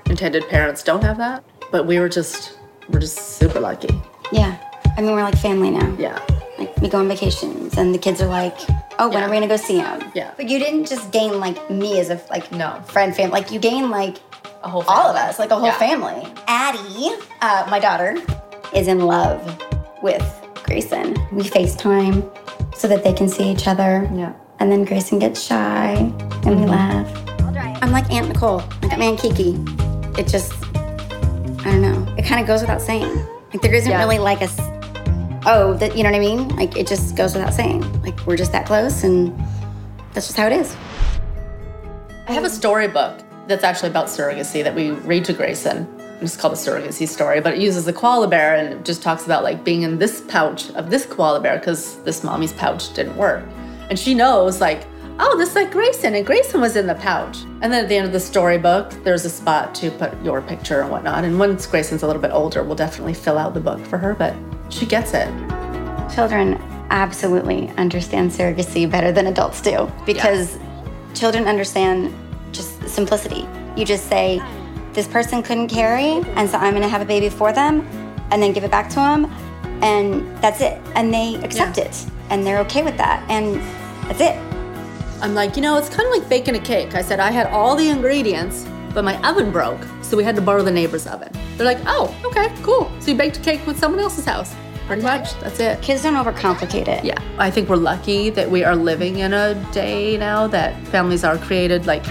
intended parents don't have that, but we were just we're just super lucky. Yeah. I mean, we're like family now. Yeah. Like we go on vacations and the kids are like, "Oh, when yeah. are we going to go see them?" Yeah. But you didn't just gain like me as a like no friend family. Like you gain like a whole family. all of us, like a whole yeah. family. Addie, uh, my daughter, is in love with Grayson. We FaceTime so that they can see each other. Yeah. And then Grayson gets shy and mm-hmm. we laugh. I'm like Aunt Nicole, like I'm Aunt Kiki. It just, I don't know. It kind of goes without saying. Like there isn't yeah. really like a, oh, that you know what I mean? Like it just goes without saying. Like we're just that close and that's just how it is. I have a storybook that's actually about surrogacy that we read to Grayson. It's called the surrogacy story, but it uses the koala bear and it just talks about like being in this pouch of this koala bear because this mommy's pouch didn't work. And she knows, like, oh, this is like Grayson, and Grayson was in the pouch. And then at the end of the storybook, there's a spot to put your picture and whatnot. And once Grayson's a little bit older, we'll definitely fill out the book for her, but she gets it. Children absolutely understand surrogacy better than adults do because yeah. children understand just simplicity. You just say, this person couldn't carry, and so I'm gonna have a baby for them and then give it back to them, and that's it. And they accept yeah. it and they're okay with that. And that's it. I'm like, you know, it's kind of like baking a cake. I said I had all the ingredients, but my oven broke, so we had to borrow the neighbor's oven. They're like, oh, okay, cool. So you baked a cake with someone else's house. Pretty much, that's it. Kids don't overcomplicate it. Yeah, I think we're lucky that we are living in a day now that families are created like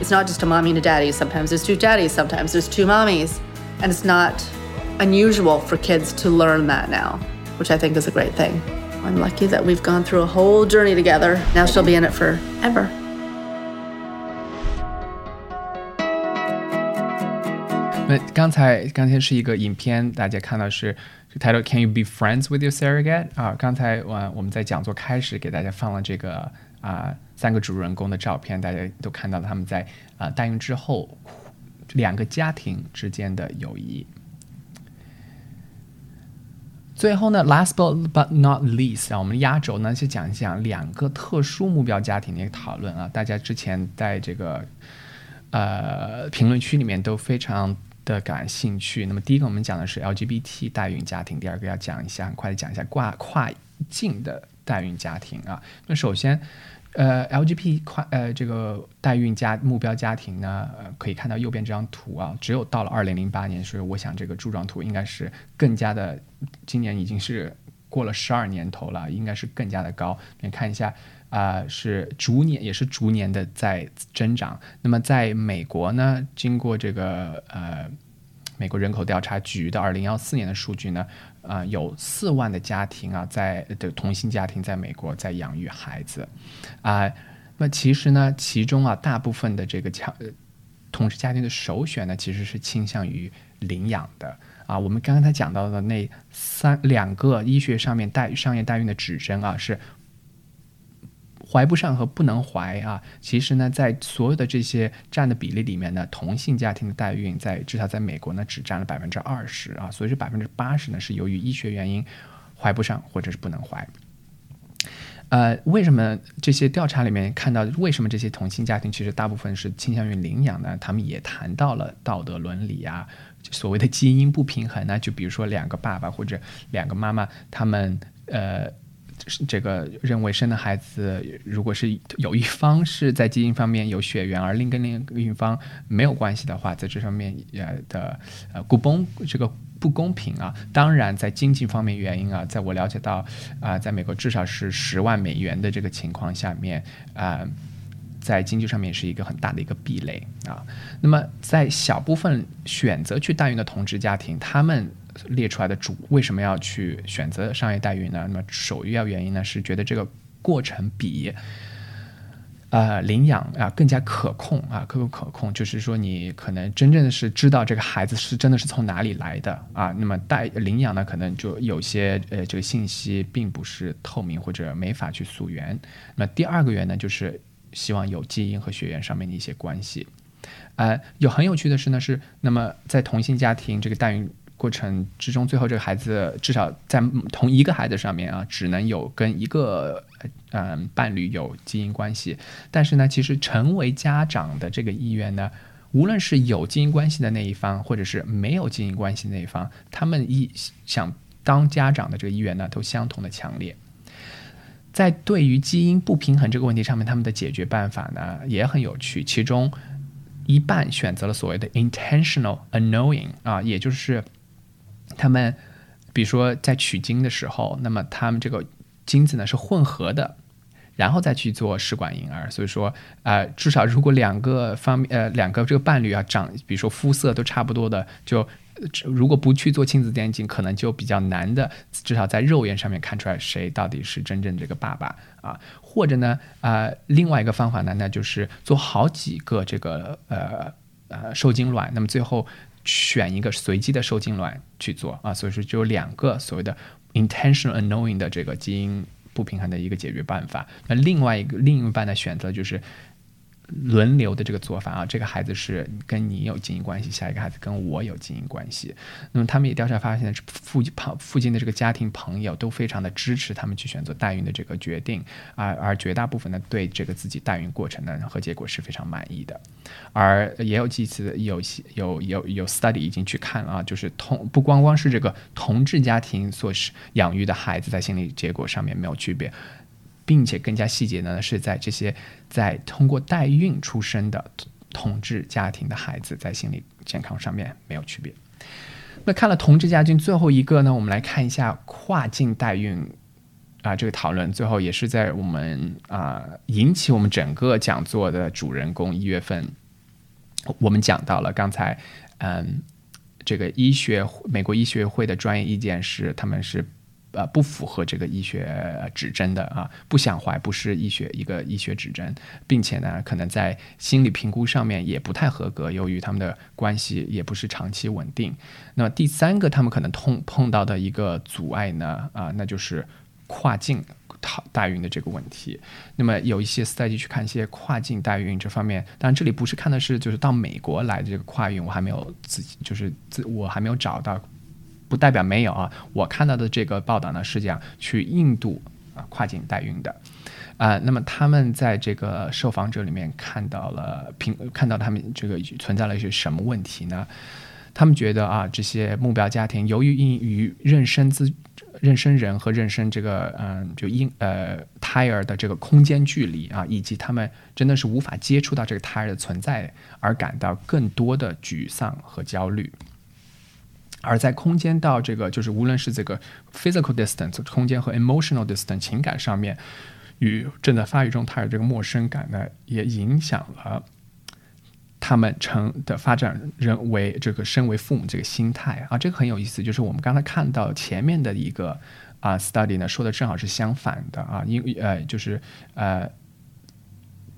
it's not just a mommy and a daddy. Sometimes there's two daddies, sometimes there's two mommies. And it's not unusual for kids to learn that now, which I think is a great thing. I'm lucky that we've gone through a whole journey together. Now she'll be in it forever. 那刚才刚才是一个影片，大家看到是 title Can you be friends with your surrogate 啊？刚才我我们在讲座开始给大家放了这个啊三个主人公的照片，大家都看到了他们在啊代孕之后两个家庭之间的友谊。 最后呢，last but but not least 啊，我们压轴呢先讲一讲两个特殊目标家庭的一个讨论啊。大家之前在这个呃评论区里面都非常的感兴趣。那么第一个我们讲的是 LGBT 代孕家庭，第二个要讲一下，很快的讲一下跨跨境的代孕家庭啊。那首先。呃，LGP 呃这个代孕家目标家庭呢，呃，可以看到右边这张图啊，只有到了二零零八年，所以我想这个柱状图应该是更加的，今年已经是过了十二年头了，应该是更加的高。你看一下啊，是逐年也是逐年的在增长。那么在美国呢，经过这个呃美国人口调查局的二零幺四年的数据呢。啊，有四万的家庭啊，在的同性家庭在美国在养育孩子，啊，那其实呢，其中啊，大部分的这个强呃同志家庭的首选呢，其实是倾向于领养的啊。我们刚才讲到的那三两个医学上面代商业代孕的指针啊，是。怀不上和不能怀啊，其实呢，在所有的这些占的比例里面呢，同性家庭的代孕在至少在美国呢，只占了百分之二十啊，所以这百分之八十呢是由于医学原因怀不上或者是不能怀。呃，为什么这些调查里面看到为什么这些同性家庭其实大部分是倾向于领养呢？他们也谈到了道德伦理啊，所谓的基因不平衡呢，就比如说两个爸爸或者两个妈妈，他们呃。这个认为生的孩子，如果是有一方是在基因方面有血缘，而另跟另一方没有关系的话，在这上面呃的呃不公这个不公平啊。当然，在经济方面原因啊，在我了解到啊，在美国至少是十万美元的这个情况下面啊，在经济上面是一个很大的一个壁垒啊。那么，在小部分选择去代孕的同志家庭，他们。列出来的主为什么要去选择商业代孕呢？那么首要原因呢是觉得这个过程比，呃领养啊更加可控啊更可控，就是说你可能真正的是知道这个孩子是真的是从哪里来的啊。那么代领养呢，可能就有些呃这个信息并不是透明或者没法去溯源。那第二个原因呢，就是希望有基因和血缘上面的一些关系。呃，有很有趣的是呢，是那么在同性家庭这个代孕。过程之中，最后这个孩子至少在同一个孩子上面啊，只能有跟一个嗯伴侣有基因关系。但是呢，其实成为家长的这个意愿呢，无论是有基因关系的那一方，或者是没有基因关系那一方，他们一想当家长的这个意愿呢，都相同的强烈。在对于基因不平衡这个问题上面，他们的解决办法呢也很有趣，其中一半选择了所谓的 intentional unknowing 啊，也就是。他们，比如说在取精的时候，那么他们这个精子呢是混合的，然后再去做试管婴儿。所以说，呃，至少如果两个方面，呃，两个这个伴侣啊，长，比如说肤色都差不多的，就如果不去做亲子鉴定，可能就比较难的，至少在肉眼上面看出来谁到底是真正这个爸爸啊。或者呢，啊，另外一个方法呢，那就是做好几个这个呃呃受精卵，那么最后。选一个随机的受精卵去做啊，所以说就有两个所谓的 intentional unknowing 的这个基因不平衡的一个解决办法。那另外一个另一半的选择就是。轮流的这个做法啊，这个孩子是跟你有基因关系，下一个孩子跟我有基因关系。那么他们也调查发现，附近旁附近的这个家庭朋友都非常的支持他们去选择代孕的这个决定，而而绝大部分呢对这个自己代孕过程呢和结果是非常满意的。而也有几次有有有有 study 已经去看了啊，就是同不光光是这个同志家庭所是养育的孩子在心理结果上面没有区别。并且更加细节呢，是在这些在通过代孕出生的同志家庭的孩子在心理健康上面没有区别。那看了同志家庭最后一个呢，我们来看一下跨境代孕啊这个讨论，最后也是在我们啊引起我们整个讲座的主人公一月份，我们讲到了刚才嗯这个医学美国医学会的专业意见是他们是。呃不符合这个医学指针的啊，不想怀不是医学一个医学指针，并且呢，可能在心理评估上面也不太合格，由于他们的关系也不是长期稳定。那么第三个，他们可能碰碰到的一个阻碍呢，啊，那就是跨境。代孕的这个问题，那么有一些 study 去看一些跨境代孕这方面，当然这里不是看的是就是到美国来的这个跨运，我还没有自己就是自我还没有找到，不代表没有啊。我看到的这个报道呢是讲去印度啊跨境代孕的啊，那么他们在这个受访者里面看到了评看到他们这个存在了一些什么问题呢？他们觉得啊这些目标家庭由于因于妊娠自妊娠人和妊娠这个嗯，就婴呃胎儿的这个空间距离啊，以及他们真的是无法接触到这个胎儿的存在，而感到更多的沮丧和焦虑。而在空间到这个就是无论是这个 physical distance 空间和 emotional distance 情感上面，与正在发育中胎儿这个陌生感呢，也影响了。他们成的发展人为这个身为父母这个心态啊，这个很有意思。就是我们刚才看到前面的一个啊 study 呢，说的正好是相反的啊，因呃就是呃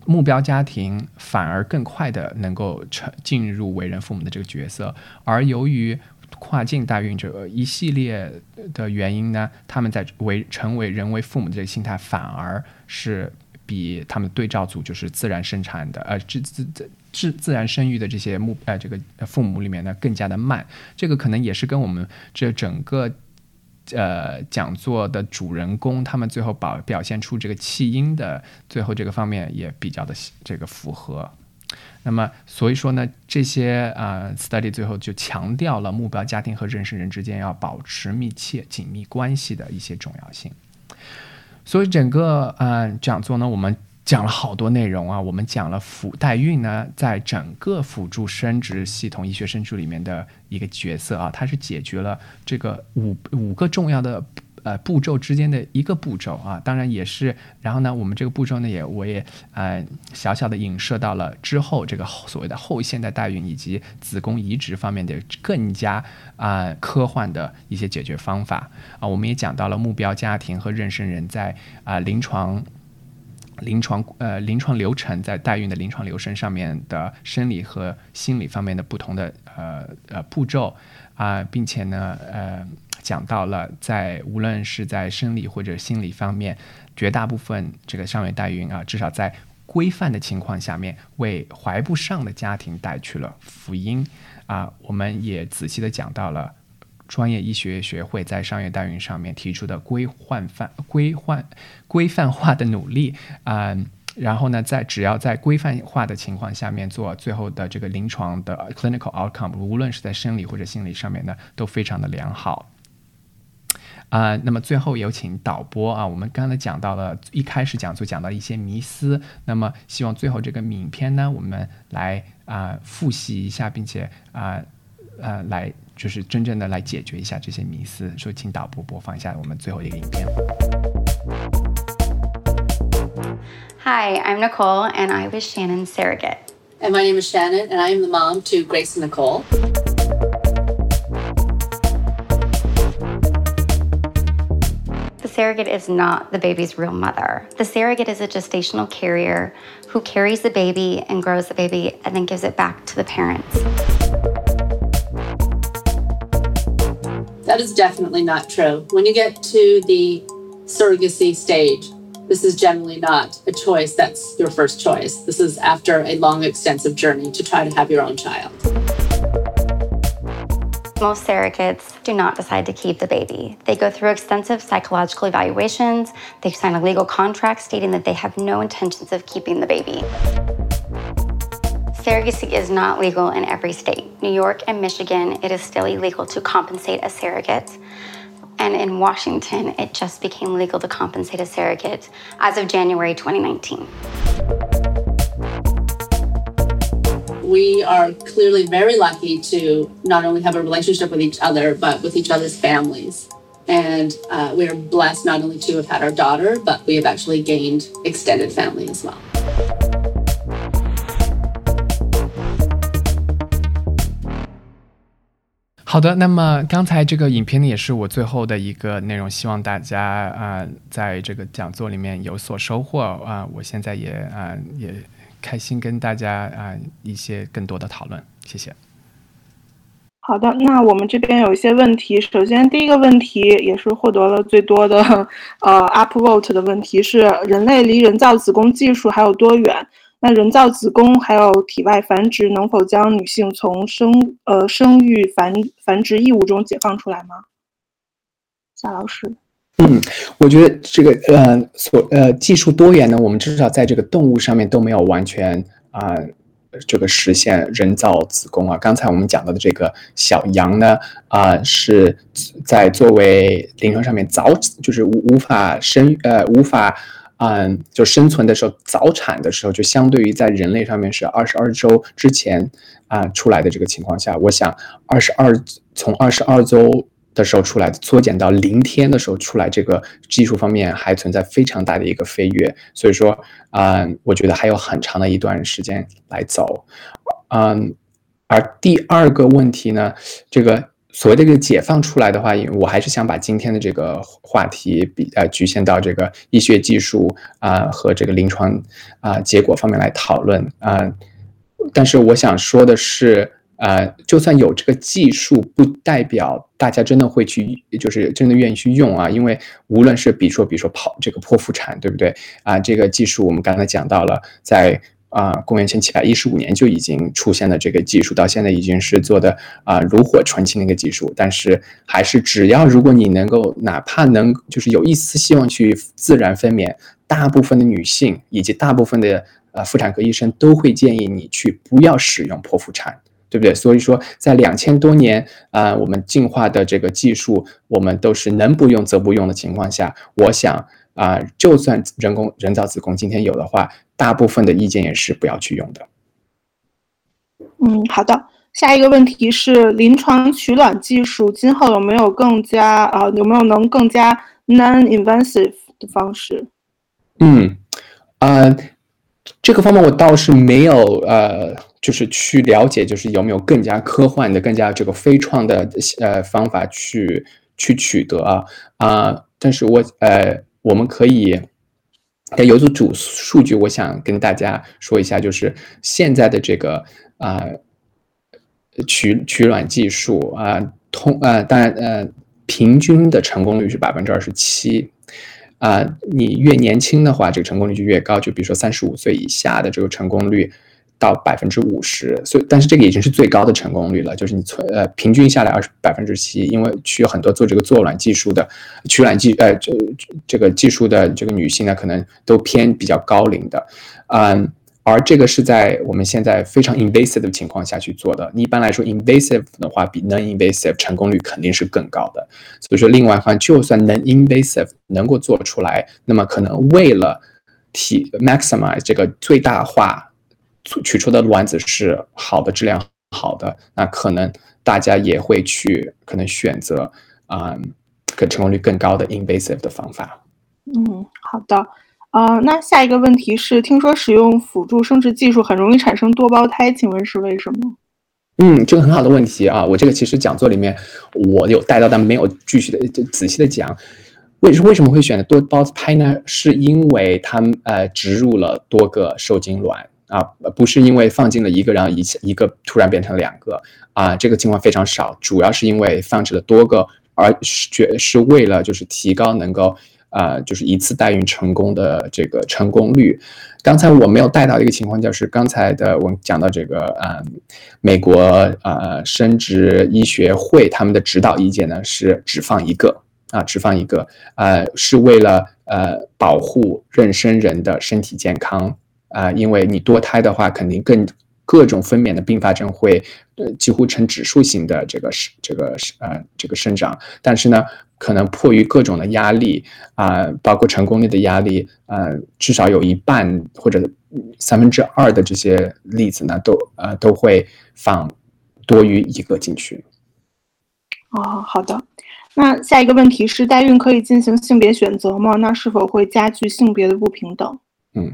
目标家庭反而更快的能够成进入为人父母的这个角色，而由于跨境代孕者一系列的原因呢，他们在为成为人为父母的这个心态反而是比他们对照组就是自然生产的呃自自自。自自然生育的这些目呃这个父母里面呢更加的慢，这个可能也是跟我们这整个呃讲座的主人公他们最后表表现出这个弃婴的最后这个方面也比较的这个符合。那么所以说呢，这些啊 study 最后就强调了目标家庭和认识人之间要保持密切紧密关系的一些重要性。所以整个啊讲座呢，我们。讲了好多内容啊，我们讲了辅代孕呢，在整个辅助生殖系统医学生殖里面的一个角色啊，它是解决了这个五五个重要的呃步骤之间的一个步骤啊，当然也是，然后呢，我们这个步骤呢也我也呃小小的影射到了之后这个所谓的后现代代孕以及子宫移植方面的更加啊科幻的一些解决方法啊，我们也讲到了目标家庭和妊娠人在啊临床。临床呃，临床流程在代孕的临床流程上面的生理和心理方面的不同的呃呃步骤啊，并且呢呃讲到了在无论是在生理或者心理方面，绝大部分这个上月代孕啊，至少在规范的情况下面，为怀不上的家庭带去了福音啊，我们也仔细的讲到了。专业医学学会在商业代孕上面提出的规范范规范规范化的努力啊，然后呢，在只要在规范化的情况下面做最后的这个临床的 clinical outcome，无论是在生理或者心理上面呢，都非常的良好啊。那么最后有请导播啊，我们刚才讲到了一开始讲座讲到一些迷思，那么希望最后这个影片呢，我们来啊复习一下，并且啊呃来。就是真正的来解决一下这些迷思，说请导播播放一下我们最后一个影片。Hi, I'm Nicole, and I was Shannon's surrogate. And my name is Shannon, and I am the mom to Grace and Nicole. The surrogate is not the baby's real mother. The surrogate is a gestational carrier who carries the baby and grows the baby and then gives it back to the parents. That is definitely not true. When you get to the surrogacy stage, this is generally not a choice that's your first choice. This is after a long, extensive journey to try to have your own child. Most surrogates do not decide to keep the baby. They go through extensive psychological evaluations. They sign a legal contract stating that they have no intentions of keeping the baby. Surrogacy is not legal in every state. New York and Michigan, it is still illegal to compensate a surrogate. And in Washington, it just became legal to compensate a surrogate as of January 2019. We are clearly very lucky to not only have a relationship with each other, but with each other's families. And uh, we are blessed not only to have had our daughter, but we have actually gained extended family as well. 好的，那么刚才这个影片呢，也是我最后的一个内容，希望大家啊，在这个讲座里面有所收获啊。我现在也啊也开心跟大家啊一些更多的讨论，谢谢。好的，那我们这边有一些问题。首先，第一个问题也是获得了最多的呃 upvote 的问题是：人类离人造子宫技术还有多远？那人造子宫还有体外繁殖能否将女性从生呃生育繁繁殖义务中解放出来吗？夏老师，嗯，我觉得这个呃所呃技术多元呢，我们至少在这个动物上面都没有完全啊这个实现人造子宫啊。刚才我们讲到的这个小羊呢啊是在作为临床上面早就是无无法生呃无法。嗯，就生存的时候，早产的时候，就相对于在人类上面是二十二周之前啊出来的这个情况下，我想二十二从二十二周的时候出来缩减到零天的时候出来，这个技术方面还存在非常大的一个飞跃，所以说啊，我觉得还有很长的一段时间来走。嗯，而第二个问题呢，这个。所谓的这个解放出来的话，我还是想把今天的这个话题比呃局限到这个医学技术啊和这个临床啊结果方面来讨论啊。但是我想说的是，呃，就算有这个技术，不代表大家真的会去，就是真的愿意去用啊。因为无论是比如说，比如说剖这个剖腹产，对不对啊？这个技术我们刚才讲到了，在。啊，公元前七百一十五年就已经出现了这个技术，到现在已经是做的啊炉火纯青的一个技术。但是还是只要如果你能够哪怕能就是有一丝希望去自然分娩，大部分的女性以及大部分的呃妇产科医生都会建议你去不要使用剖腹产，对不对？所以说在两千多年啊我们进化的这个技术，我们都是能不用则不用的情况下，我想啊就算人工人造子宫今天有的话。大部分的意见也是不要去用的。嗯，好的。下一个问题是，临床取卵技术今后有没有更加啊？有没有能更加 non-invasive 的方式？嗯，呃，这个方面我倒是没有呃，就是去了解，就是有没有更加科幻的、更加这个非创的呃方法去去取得啊啊。但是我呃，我们可以。但有组主数据，我想跟大家说一下，就是现在的这个啊取取卵技术啊，通啊，当然呃，平均的成功率是百分之二十七啊，你越年轻的话，这个成功率就越高，就比如说三十五岁以下的这个成功率。到百分之五十，所以但是这个已经是最高的成功率了，就是你存呃平均下来二十百分之七，因为去很多做这个做卵技术的取卵技呃这这个技术的这个女性呢，可能都偏比较高龄的，嗯，而这个是在我们现在非常 invasive 的情况下去做的。一般来说，invasive 的话比 non-invasive 成功率肯定是更高的。所以说，另外话，就算 non-invasive 能够做出来，那么可能为了提 maximize 这个最大化。取出的卵子是好的质量好的，那可能大家也会去可能选择啊，可成功率更高的 invasive 的方法。嗯，好的。呃，那下一个问题是，听说使用辅助生殖技术很容易产生多胞胎，请问是为什么？嗯，这个很好的问题啊。我这个其实讲座里面我有带到，但没有继续的仔细的讲。为为什么会选择多胞胎呢？是因为他们呃植入了多个受精卵。啊，不是因为放进了一个，然后一一个突然变成两个啊，这个情况非常少，主要是因为放置了多个，而是是为了就是提高能够啊，就是一次代孕成功的这个成功率。刚才我没有带到一个情况，就是刚才的我们讲到这个啊，美国啊生殖医学会他们的指导意见呢是只放一个啊，只放一个，呃，是为了呃保护妊娠人的身体健康。啊，因为你多胎的话，肯定更各种分娩的并发症会，呃，几乎呈指数型的这个是这个是呃这个生长。但是呢，可能迫于各种的压力啊，包括成功率的压力，呃，至少有一半或者三分之二的这些例子呢，都呃都会放多于一个进去。哦，好的。那下一个问题是，代孕可以进行性别选择吗？那是否会加剧性别的不平等？嗯。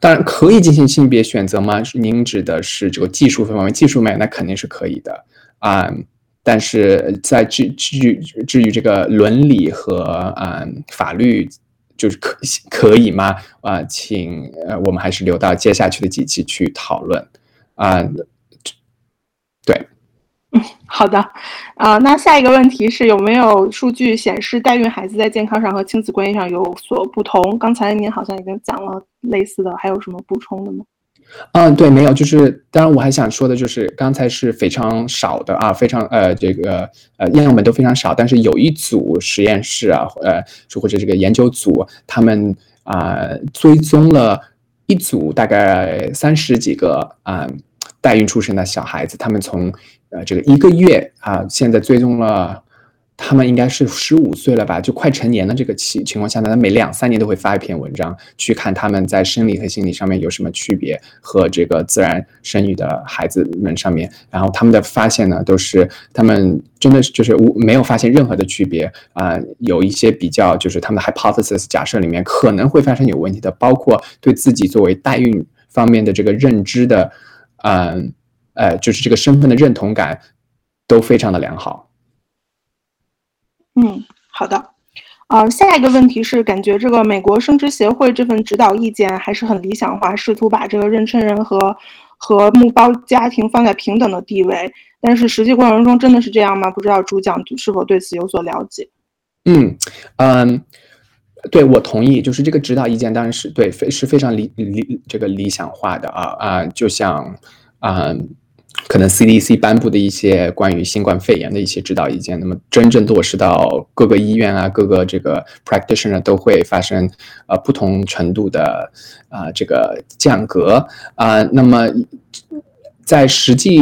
当然可以进行性别选择吗？您指的是这个技术方面？技术面那肯定是可以的啊。但是在至至于至于这个伦理和嗯法律，就是可可以吗？啊，请呃我们还是留到接下去的几期去讨论啊。对，好的，啊，那下一个问题是有没有数据显示代孕孩子在健康上和亲子关系上有所不同？刚才您好像已经讲了类似的，还有什么补充的吗？嗯，对，没有，就是当然我还想说的就是刚才是非常少的啊，非常呃这个呃样本都非常少，但是有一组实验室啊，呃，或者这个研究组，他们啊追踪了一组大概三十几个啊代孕出生的小孩子，他们从呃这个一个月啊，现在追踪了。他们应该是十五岁了吧，就快成年的这个情情况下呢，他每两三年都会发一篇文章，去看他们在生理和心理上面有什么区别，和这个自然生育的孩子们上面，然后他们的发现呢，都是他们真的是就是无没有发现任何的区别啊，有一些比较就是他们的 hypothesis 假设里面可能会发生有问题的，包括对自己作为代孕方面的这个认知的，嗯，就是这个身份的认同感都非常的良好。嗯，好的，呃，下一个问题是，感觉这个美国生殖协会这份指导意见还是很理想化，试图把这个妊娠人和和木包家庭放在平等的地位，但是实际过程中真的是这样吗？不知道主讲是否对此有所了解？嗯嗯，对我同意，就是这个指导意见当然是对，非是非常理理这个理想化的啊啊，就像啊。可能 CDC 颁布的一些关于新冠肺炎的一些指导意见，那么真正落实到各个医院啊、各个这个 practitioner 都会发生呃不同程度的啊这个降格啊。那么在实际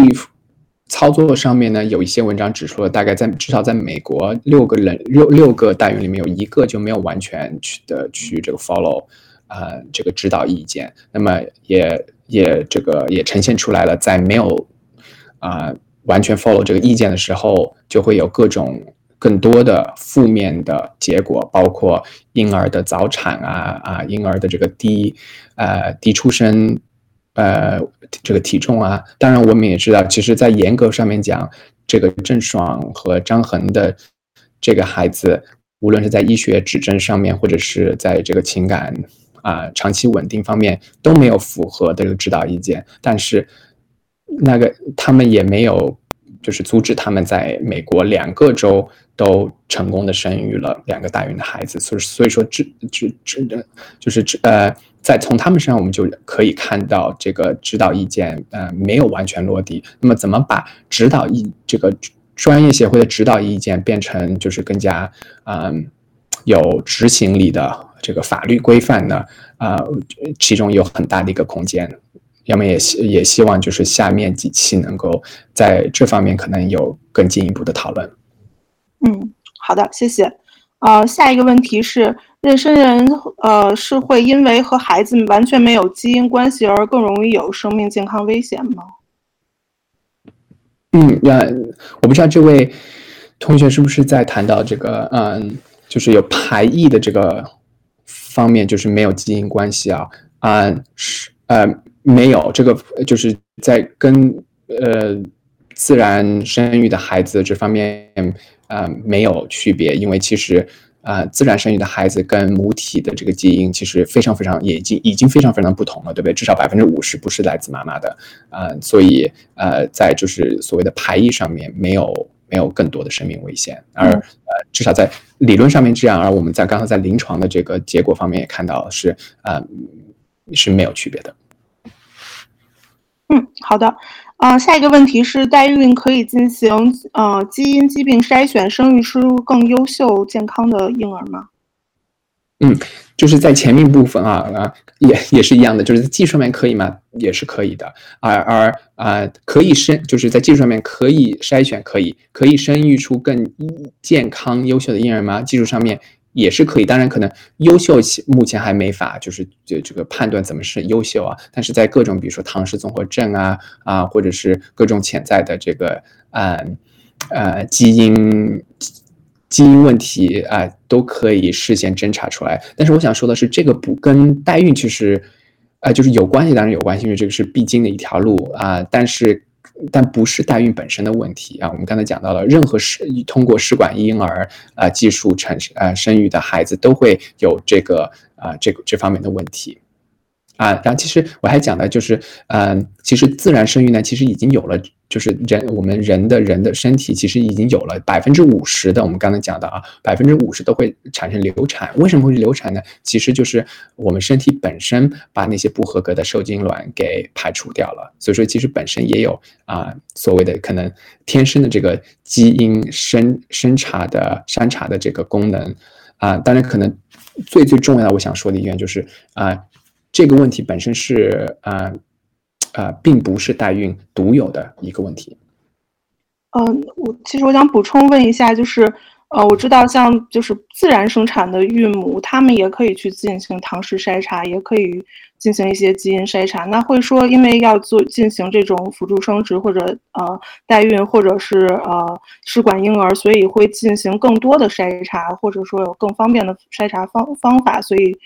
操作上面呢，有一些文章指出了，大概在至少在美国六个人六六个单元里面有一个就没有完全去的去这个 follow 啊这个指导意见，那么也也这个也呈现出来了，在没有啊，完全 follow 这个意见的时候，就会有各种更多的负面的结果，包括婴儿的早产啊啊，婴儿的这个低呃低出生呃这个体重啊。当然，我们也知道，其实，在严格上面讲，这个郑爽和张恒的这个孩子，无论是在医学指征上面，或者是在这个情感啊长期稳定方面，都没有符合这个指导意见，但是。那个他们也没有，就是阻止他们在美国两个州都成功的生育了两个代孕的孩子，所以所以说指指指的，就是指呃，在从他们身上我们就可以看到这个指导意见呃没有完全落地。那么怎么把指导意这个专业协会的指导意见变成就是更加嗯有执行力的这个法律规范呢？啊，其中有很大的一个空间。要么也希也希望就是下面几期能够在这方面可能有更进一步的讨论。嗯，好的，谢谢。呃，下一个问题是，妊娠人呃是会因为和孩子完全没有基因关系而更容易有生命健康危险吗？嗯，那我不知道这位同学是不是在谈到这个，嗯，就是有排异的这个方面，就是没有基因关系啊？啊，是呃。没有这个，就是在跟呃自然生育的孩子这方面，呃没有区别，因为其实呃自然生育的孩子跟母体的这个基因其实非常非常也已经已经非常非常不同了，对不对？至少百分之五十不是来自妈妈的，呃，所以呃在就是所谓的排异上面没有没有更多的生命危险，而呃至少在理论上面这样，而我们在刚才在临床的这个结果方面也看到是呃是没有区别的。嗯，好的，呃，下一个问题是，代孕可以进行呃基因疾病筛选，生育出更优秀健康的婴儿吗？嗯，就是在前面部分啊啊，也也是一样的，就是在技术上面可以吗？也是可以的，而而啊，可以生，就是在技术上面可以筛选，可以可以生育出更健康优秀的婴儿吗？技术上面。也是可以，当然可能优秀目前还没法，就是这这个判断怎么是优秀啊。但是在各种比如说唐氏综合症啊啊，或者是各种潜在的这个呃呃基因基因问题啊，都可以事先侦查出来。但是我想说的是，这个不跟代孕其实呃就是有关系，当然有关系，因为这个是必经的一条路啊。但是但不是代孕本身的问题啊。我们刚才讲到了，任何试通过试管婴儿啊技术产生呃生育的孩子都会有这个啊这个这方面的问题。啊，然后其实我还讲的就是，嗯，其实自然生育呢，其实已经有了，就是人我们人的人的身体其实已经有了百分之五十的，我们刚才讲的啊，百分之五十都会产生流产。为什么会流产呢？其实就是我们身体本身把那些不合格的受精卵给排除掉了。所以说，其实本身也有啊所谓的可能天生的这个基因生生查的筛查的这个功能啊。当然，可能最最重要的我想说的一点就是啊。这个问题本身是啊啊，并不是代孕独有的一个问题。嗯，我其实我想补充问一下，就是呃，我知道像就是自然生产的孕母，他们也可以去进行唐氏筛查，也可以进行一些基因筛查。那会说，因为要做进行这种辅助生殖或者呃代孕，或者是呃试管婴儿，所以会进行更多的筛查，或者说有更方便的筛查方方法，所以。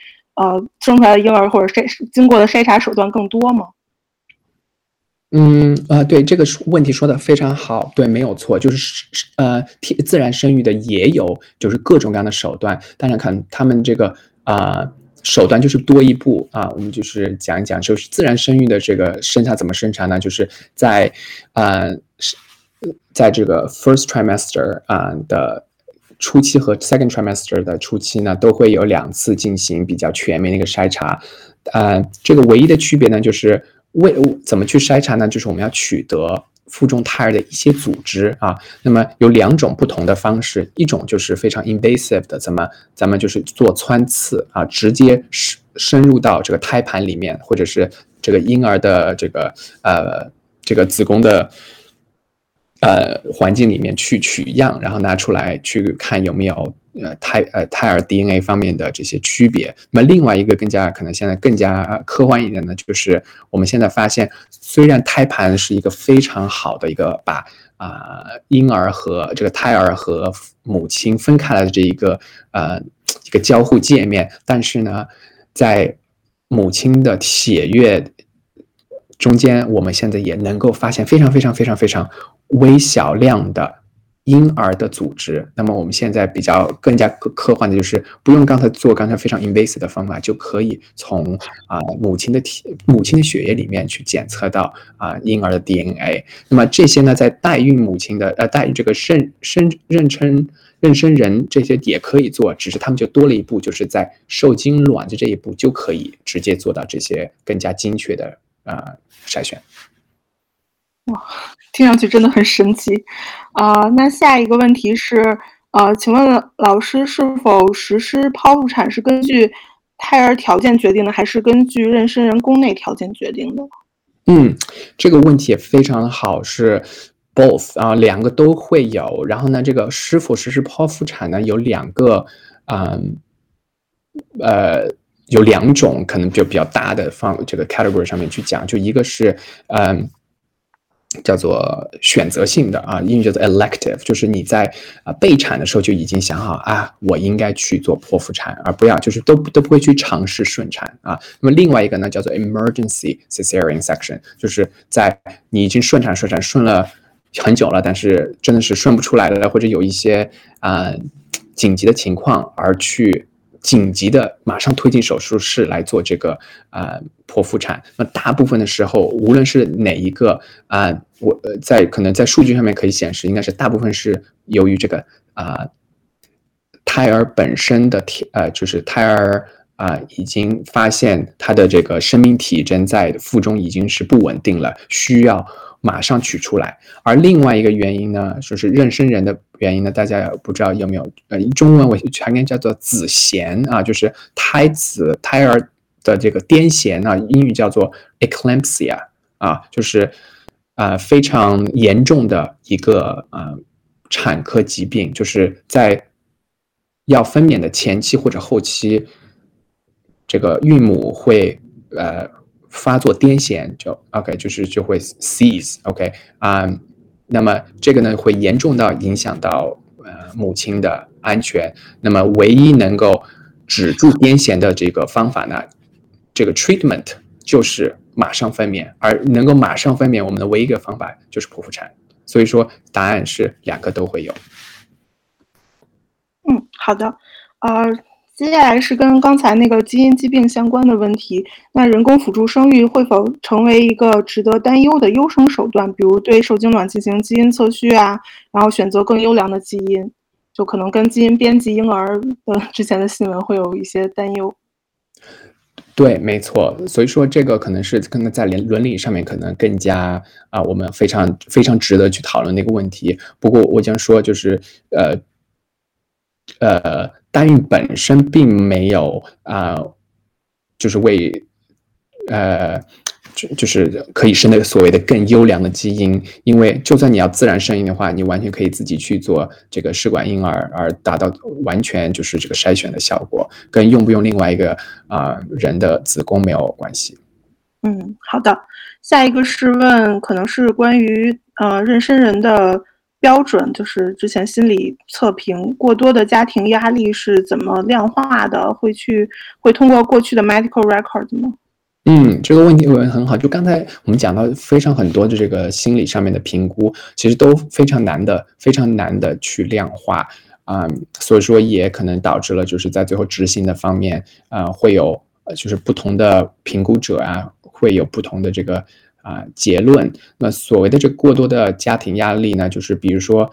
呃，生出来的婴儿或者筛经过的筛查手段更多吗？嗯，呃，对这个问题说的非常好，对，没有错，就是呃，自然生育的也有，就是各种各样的手段。当然，看他们这个啊手段就是多一步啊，我们就是讲一讲，就是自然生育的这个生产怎么生产呢？就是在呃在这个 first trimester 啊的。初期和 second trimester 的初期呢，都会有两次进行比较全面的一个筛查，呃，这个唯一的区别呢，就是为怎么去筛查呢？就是我们要取得腹中胎儿的一些组织啊，那么有两种不同的方式，一种就是非常 invasive 的，怎么咱们就是做穿刺啊，直接深深入到这个胎盘里面，或者是这个婴儿的这个呃这个子宫的。呃，环境里面去取样，然后拿出来去看有没有呃胎呃胎儿 DNA 方面的这些区别。那么另外一个更加可能现在更加科幻一点的，就是我们现在发现，虽然胎盘是一个非常好的一个把啊婴儿和这个胎儿和母亲分开来的这一个呃一个交互界面，但是呢，在母亲的血液中间，我们现在也能够发现非常非常非常非常。微小量的婴儿的组织，那么我们现在比较更加科科幻的就是不用刚才做刚才非常 invasive 的方法，就可以从啊母亲的体母亲的血液里面去检测到啊婴儿的 DNA。那么这些呢，在代孕母亲的呃代孕这个妊娠妊娠妊娠人这些也可以做，只是他们就多了一步，就是在受精卵的这一步就可以直接做到这些更加精确的啊筛选。哇，听上去真的很神奇，啊，那下一个问题是，呃，请问老师是否实施剖腹产是根据胎儿条件决定的，还是根据妊娠人宫内条件决定的？嗯，这个问题也非常的好，是 both 啊，两个都会有。然后呢，这个是否实施剖腹产呢？有两个，嗯，呃，有两种可能就比较大的放这个 category 上面去讲，就一个是，嗯。叫做选择性的啊，英语叫做 elective，就是你在啊备产的时候就已经想好啊，我应该去做剖腹产，而不要就是都都不会去尝试顺产啊。那么另外一个呢，叫做 emergency cesarean section，就是在你已经顺产顺产顺了很久了，但是真的是顺不出来了，或者有一些啊紧急的情况而去。紧急的马上推进手术室来做这个啊剖腹产。那大部分的时候，无论是哪一个啊，我在可能在数据上面可以显示，应该是大部分是由于这个啊胎儿本身的体呃，就是胎儿啊已经发现他的这个生命体征在腹中已经是不稳定了，需要。马上取出来，而另外一个原因呢，就是妊娠人的原因呢，大家不知道有没有？呃，中文我全名叫做子痫啊，就是胎子胎儿的这个癫痫啊，英语叫做 eclampsia 啊，就是啊非常严重的一个啊产科疾病，就是在要分娩的前期或者后期，这个孕母会呃。发作癫痫就 OK，就是就会 seize OK 啊，那么这个呢会严重到影响到呃母亲的安全。那么唯一能够止住癫痫的这个方法呢，这个 treatment 就是马上分娩，而能够马上分娩，我们的唯一一个方法就是剖腹产。所以说，答案是两个都会有。嗯，好的，呃，接下来是跟刚才那个基因疾病相关的问题。那人工辅助生育会否成为一个值得担忧的优生手段？比如对受精卵进行基因测序啊，然后选择更优良的基因，就可能跟基因编辑婴儿的之前的新闻会有一些担忧。对，没错。所以说，这个可能是可能在伦伦理上面可能更加啊，我们非常非常值得去讨论的一个问题。不过我将说，就是呃。呃，代孕本身并没有啊，就是为呃，就就是可以生那个所谓的更优良的基因，因为就算你要自然生育的话，你完全可以自己去做这个试管婴儿，而达到完全就是这个筛选的效果，跟用不用另外一个啊人的子宫没有关系。嗯，好的，下一个是问，可能是关于呃妊娠人的。标准就是之前心理测评过多的家庭压力是怎么量化的？会去会通过过去的 medical record 吗？嗯，这个问题问得很好。就刚才我们讲到非常很多的这个心理上面的评估，其实都非常难的，非常难的去量化啊。所以说也可能导致了就是在最后执行的方面，呃，会有就是不同的评估者啊，会有不同的这个。啊，结论。那所谓的这过多的家庭压力呢，就是比如说，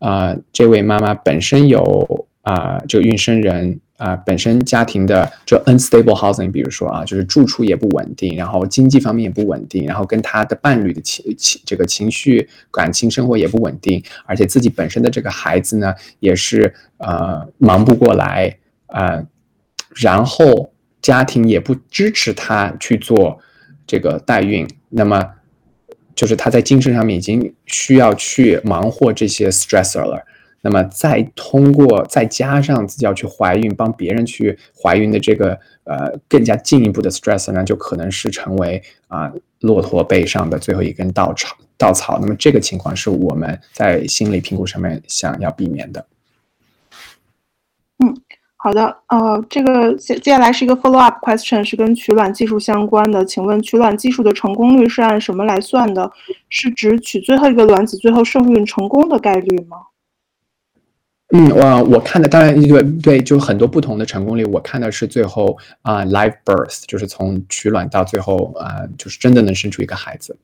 啊，这位妈妈本身有啊，这个孕生人啊，本身家庭的这 unstable housing，比如说啊，就是住处也不稳定，然后经济方面也不稳定，然后跟他的伴侣的情情这个情绪感情生活也不稳定，而且自己本身的这个孩子呢，也是呃忙不过来啊，然后家庭也不支持他去做这个代孕。那么，就是她在精神上面已经需要去忙活这些 stressor 了。那么再通过再加上自己要去怀孕，帮别人去怀孕的这个呃更加进一步的 stressor 呢，就可能是成为啊骆驼背上的最后一根稻草。稻草。那么这个情况是我们在心理评估上面想要避免的。嗯。好的，呃，这个接接下来是一个 follow up question，是跟取卵技术相关的。请问取卵技术的成功率是按什么来算的？是指取最后一个卵子最后受孕成功的概率吗？嗯，我我看的当然对对，就很多不同的成功率。我看的是最后啊，live birth，就是从取卵到最后啊，就是真的能生出一个孩子。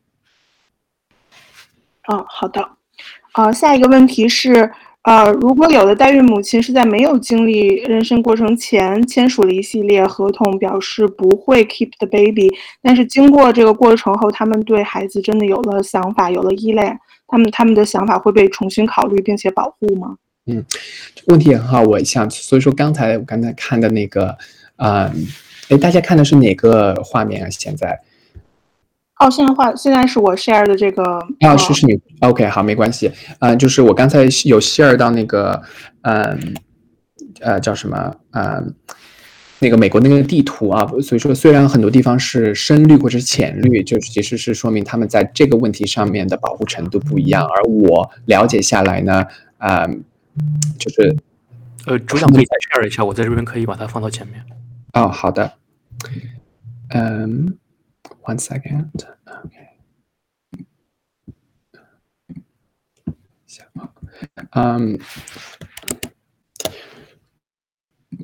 哦，好的，啊，下一个问题是。呃，如果有的代孕母亲是在没有经历妊娠过程前签署了一系列合同，表示不会 keep the baby，但是经过这个过程后，他们对孩子真的有了想法，有了依恋，他们他们的想法会被重新考虑并且保护吗？嗯，问题也很好，我想，所以说刚才我刚才看的那个，啊，哎，大家看的是哪个画面啊？现在？哦，现在话现在是我 share 的这个啊，是是你 OK 好，没关系，嗯，就是我刚才有 share 到那个，嗯，呃，叫什么，嗯，那个美国那个地图啊，所以说虽然很多地方是深绿或者是浅绿，就是其实是说明他们在这个问题上面的保护程度不一样，而我了解下来呢，嗯，就是，呃，主讲可以再 share 一下，我在这边可以把它放到前面。哦，好的，嗯。One second. Okay. 嗯，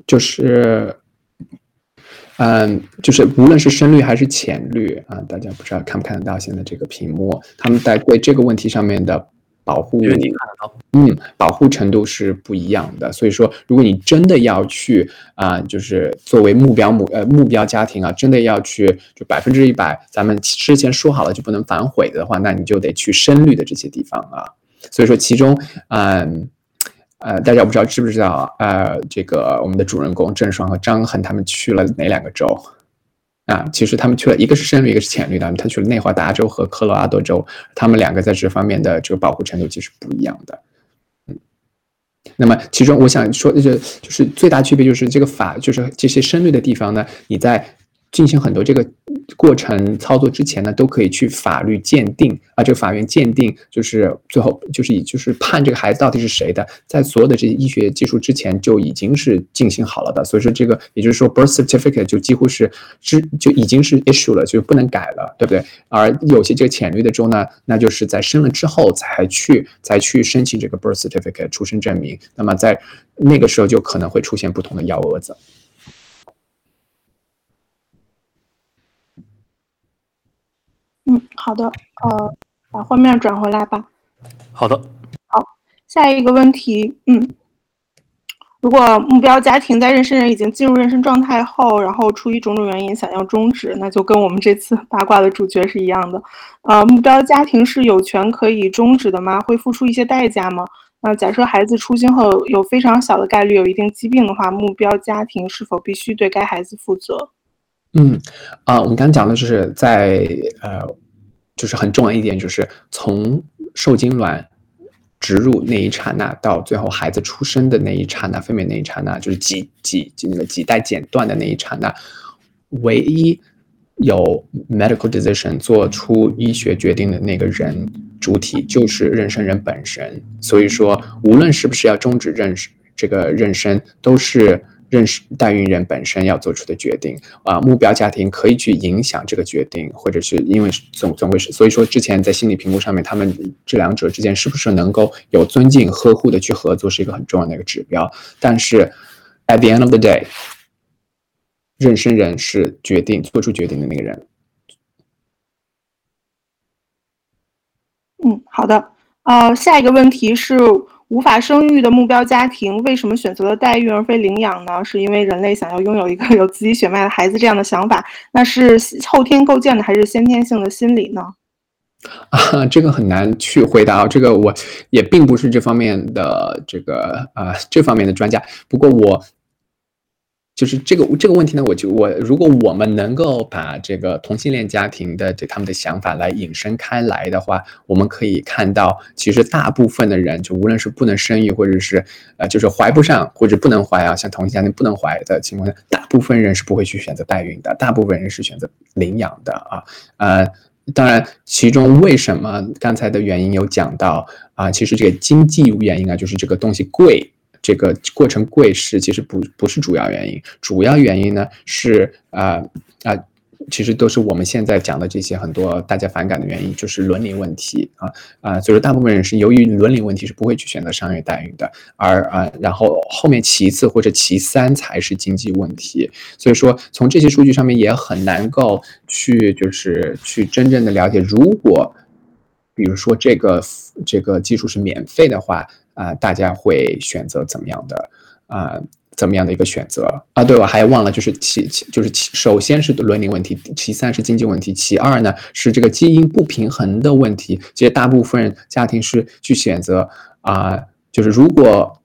就是，嗯，就是无论是深绿还是浅绿啊，大家不知道看不看得到现在这个屏幕？他们在对这个问题上面的。保护，因为你看得到嗯，保护程度是不一样的。所以说，如果你真的要去啊，就是作为目标目呃目标家庭啊，真的要去就百分之一百，咱们之前说好了就不能反悔的话，那你就得去深绿的这些地方啊。所以说，其中，嗯，呃，大家不知道知不知道呃，这个我们的主人公郑爽和张恒他们去了哪两个州？啊，其实他们去了一个是深绿，一个是浅绿的。他去了内华达州和科罗拉多州，他们两个在这方面的这个保护程度其实不一样的。嗯，那么其中我想说的就就是最大区别就是这个法，就是这些深绿的地方呢，你在进行很多这个过程操作之前呢，都可以去法律鉴定啊，这个法院鉴定就是最后就是以就是判这个孩子到底是谁的，在所有的这些医学技术之前就已经是进行好了的，所以说这个也就是说 birth certificate 就几乎是之就已经是 issue 了，就不能改了，对不对？而有些这个浅绿的州呢，那就是在生了之后才去才去申请这个 birth certificate 出生证明，那么在那个时候就可能会出现不同的幺蛾子。嗯，好的，呃，把画面转回来吧。好的。好，下一个问题，嗯，如果目标家庭在妊娠人已经进入妊娠状态后，然后出于种种原因想要终止，那就跟我们这次八卦的主角是一样的。呃，目标家庭是有权可以终止的吗？会付出一些代价吗？那假设孩子出生后有非常小的概率有一定疾病的话，目标家庭是否必须对该孩子负责？嗯，啊，我们刚刚讲的就是在呃，就是很重要一点，就是从受精卵植入那一刹那到最后孩子出生的那一刹那，分娩那一刹那，就是几几几那个脐带剪断的那一刹那，唯一有 medical decision 做出医学决定的那个人主体就是妊娠人本身。所以说，无论是不是要终止妊娠这个妊娠，都是。认识代孕人本身要做出的决定啊，目标家庭可以去影响这个决定，或者是因为总总会是，所以说之前在心理评估上面，他们这两者之间是不是能够有尊敬、呵护的去合作，是一个很重要的一个指标。但是，at the end of the day，妊娠人是决定做出决定的那个人。嗯，好的，呃，下一个问题是。无法生育的目标家庭为什么选择了代孕而非领养呢？是因为人类想要拥有一个 (laughs) 有自己血脉的孩子这样的想法，那是后天构建的还是先天性的心理呢？啊，这个很难去回答。这个我也并不是这方面的这个啊这方面的专家，不过我。就是这个这个问题呢，我就我如果我们能够把这个同性恋家庭的这他们的想法来引申开来的话，我们可以看到，其实大部分的人，就无论是不能生育，或者是呃，就是怀不上或者不能怀啊，像同性家庭不能怀的情况下，大部分人是不会去选择代孕的，大部分人是选择领养的啊。呃，当然，其中为什么刚才的原因有讲到啊，其实这个经济原因啊，就是这个东西贵。这个过程贵是其实不不是主要原因，主要原因呢是啊啊，其实都是我们现在讲的这些很多大家反感的原因，就是伦理问题啊啊，所以说大部分人是由于伦理问题是不会去选择商业代孕的，而啊然后后面其次或者其三才是经济问题，所以说从这些数据上面也很难够去就是去真正的了解，如果比如说这个这个技术是免费的话。啊，大家会选择怎么样的啊？怎么样的一个选择啊？对，我还忘了，就是其其就是其首先是伦理问题，其三是经济问题，其二呢是这个基因不平衡的问题。其实大部分家庭是去选择啊，就是如果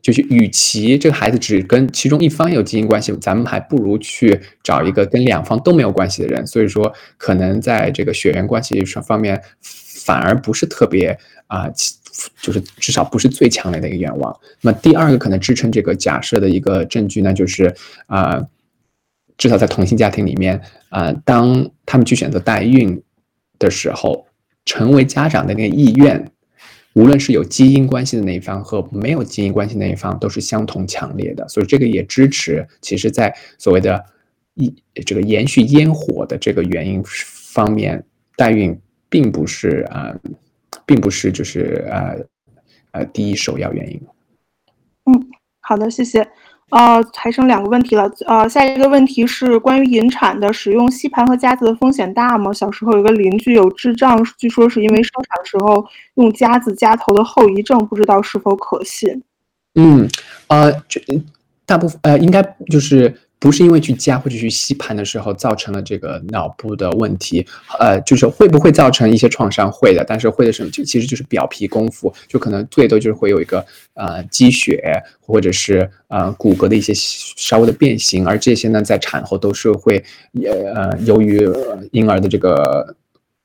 就是与其这个孩子只跟其中一方有基因关系，咱们还不如去找一个跟两方都没有关系的人。所以说，可能在这个血缘关系上方面，反而不是特别啊。就是至少不是最强烈的一个愿望。那第二个可能支撑这个假设的一个证据呢，就是啊，至少在同性家庭里面啊，当他们去选择代孕的时候，成为家长的那个意愿，无论是有基因关系的那一方和没有基因关系那一方，都是相同强烈的。所以这个也支持，其实在所谓的一这个延续烟火的这个原因方面，代孕并不是啊。并不是就是呃呃第一首要原因。嗯，好的，谢谢。呃，还剩两个问题了。呃，下一个问题是关于引产的，使用吸盘和夹子的风险大吗？小时候有个邻居有智障，据说是因为生产的时候用夹子夹头的后遗症，不知道是否可信。嗯，呃，这大部分呃应该就是。不是因为去夹或者去吸盘的时候造成了这个脑部的问题，呃，就是会不会造成一些创伤？会的，但是会的什么？就其实就是表皮功夫，就可能最多就是会有一个呃积血，或者是呃骨骼的一些稍微的变形，而这些呢，在产后都是会呃由于婴儿的这个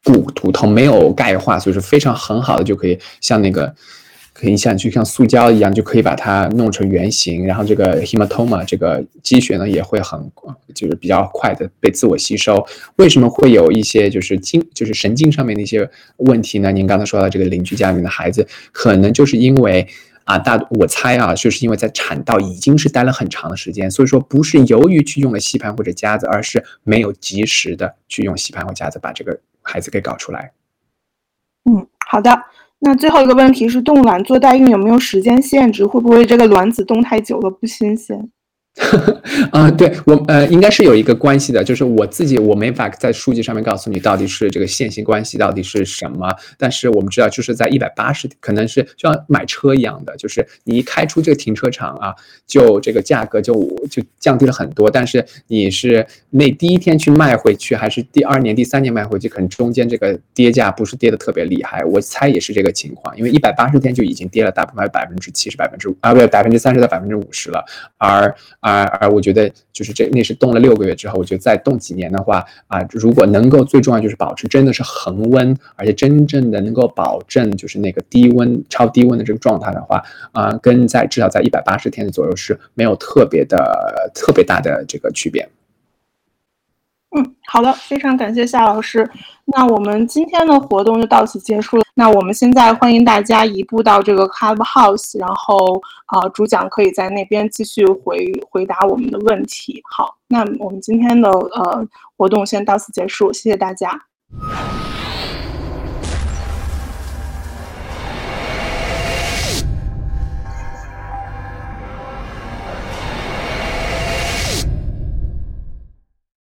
骨骨头没有钙化，所以是非常很好的就可以像那个。可以像就像塑胶一样，就可以把它弄成圆形，然后这个 hematoma 这个积血呢也会很就是比较快的被自我吸收。为什么会有一些就是经就是神经上面的一些问题呢？您刚才说到这个邻居家里面的孩子，可能就是因为啊，大我猜啊，就是因为在产道已经是待了很长的时间，所以说不是由于去用了吸盘或者夹子，而是没有及时的去用吸盘或夹子把这个孩子给搞出来。嗯，好的。那最后一个问题是，冻卵做代孕有没有时间限制？会不会这个卵子冻太久了不新鲜？(laughs) 啊，对我呃，应该是有一个关系的，就是我自己我没法在数据上面告诉你到底是这个线性关系到底是什么，但是我们知道就是在一百八十，可能是就像买车一样的，就是你一开出这个停车场啊，就这个价格就就降低了很多，但是你是那第一天去卖回去，还是第二年、第三年卖回去，可能中间这个跌价不是跌的特别厉害，我猜也是这个情况，因为一百八十天就已经跌了大部分百分之七十、百分之五啊不对百分之三十到百分之五十了，而。而而我觉得就是这那是冻了六个月之后，我觉得再冻几年的话啊，如果能够最重要就是保持真的是恒温，而且真正的能够保证就是那个低温超低温的这个状态的话啊，跟在至少在一百八十天左右是没有特别的特别大的这个区别。嗯，好的，非常感谢夏老师。那我们今天的活动就到此结束了。那我们现在欢迎大家移步到这个 Clubhouse，然后啊，主讲可以在那边继续回回答我们的问题。好，那我们今天的呃活动先到此结束，谢谢大家。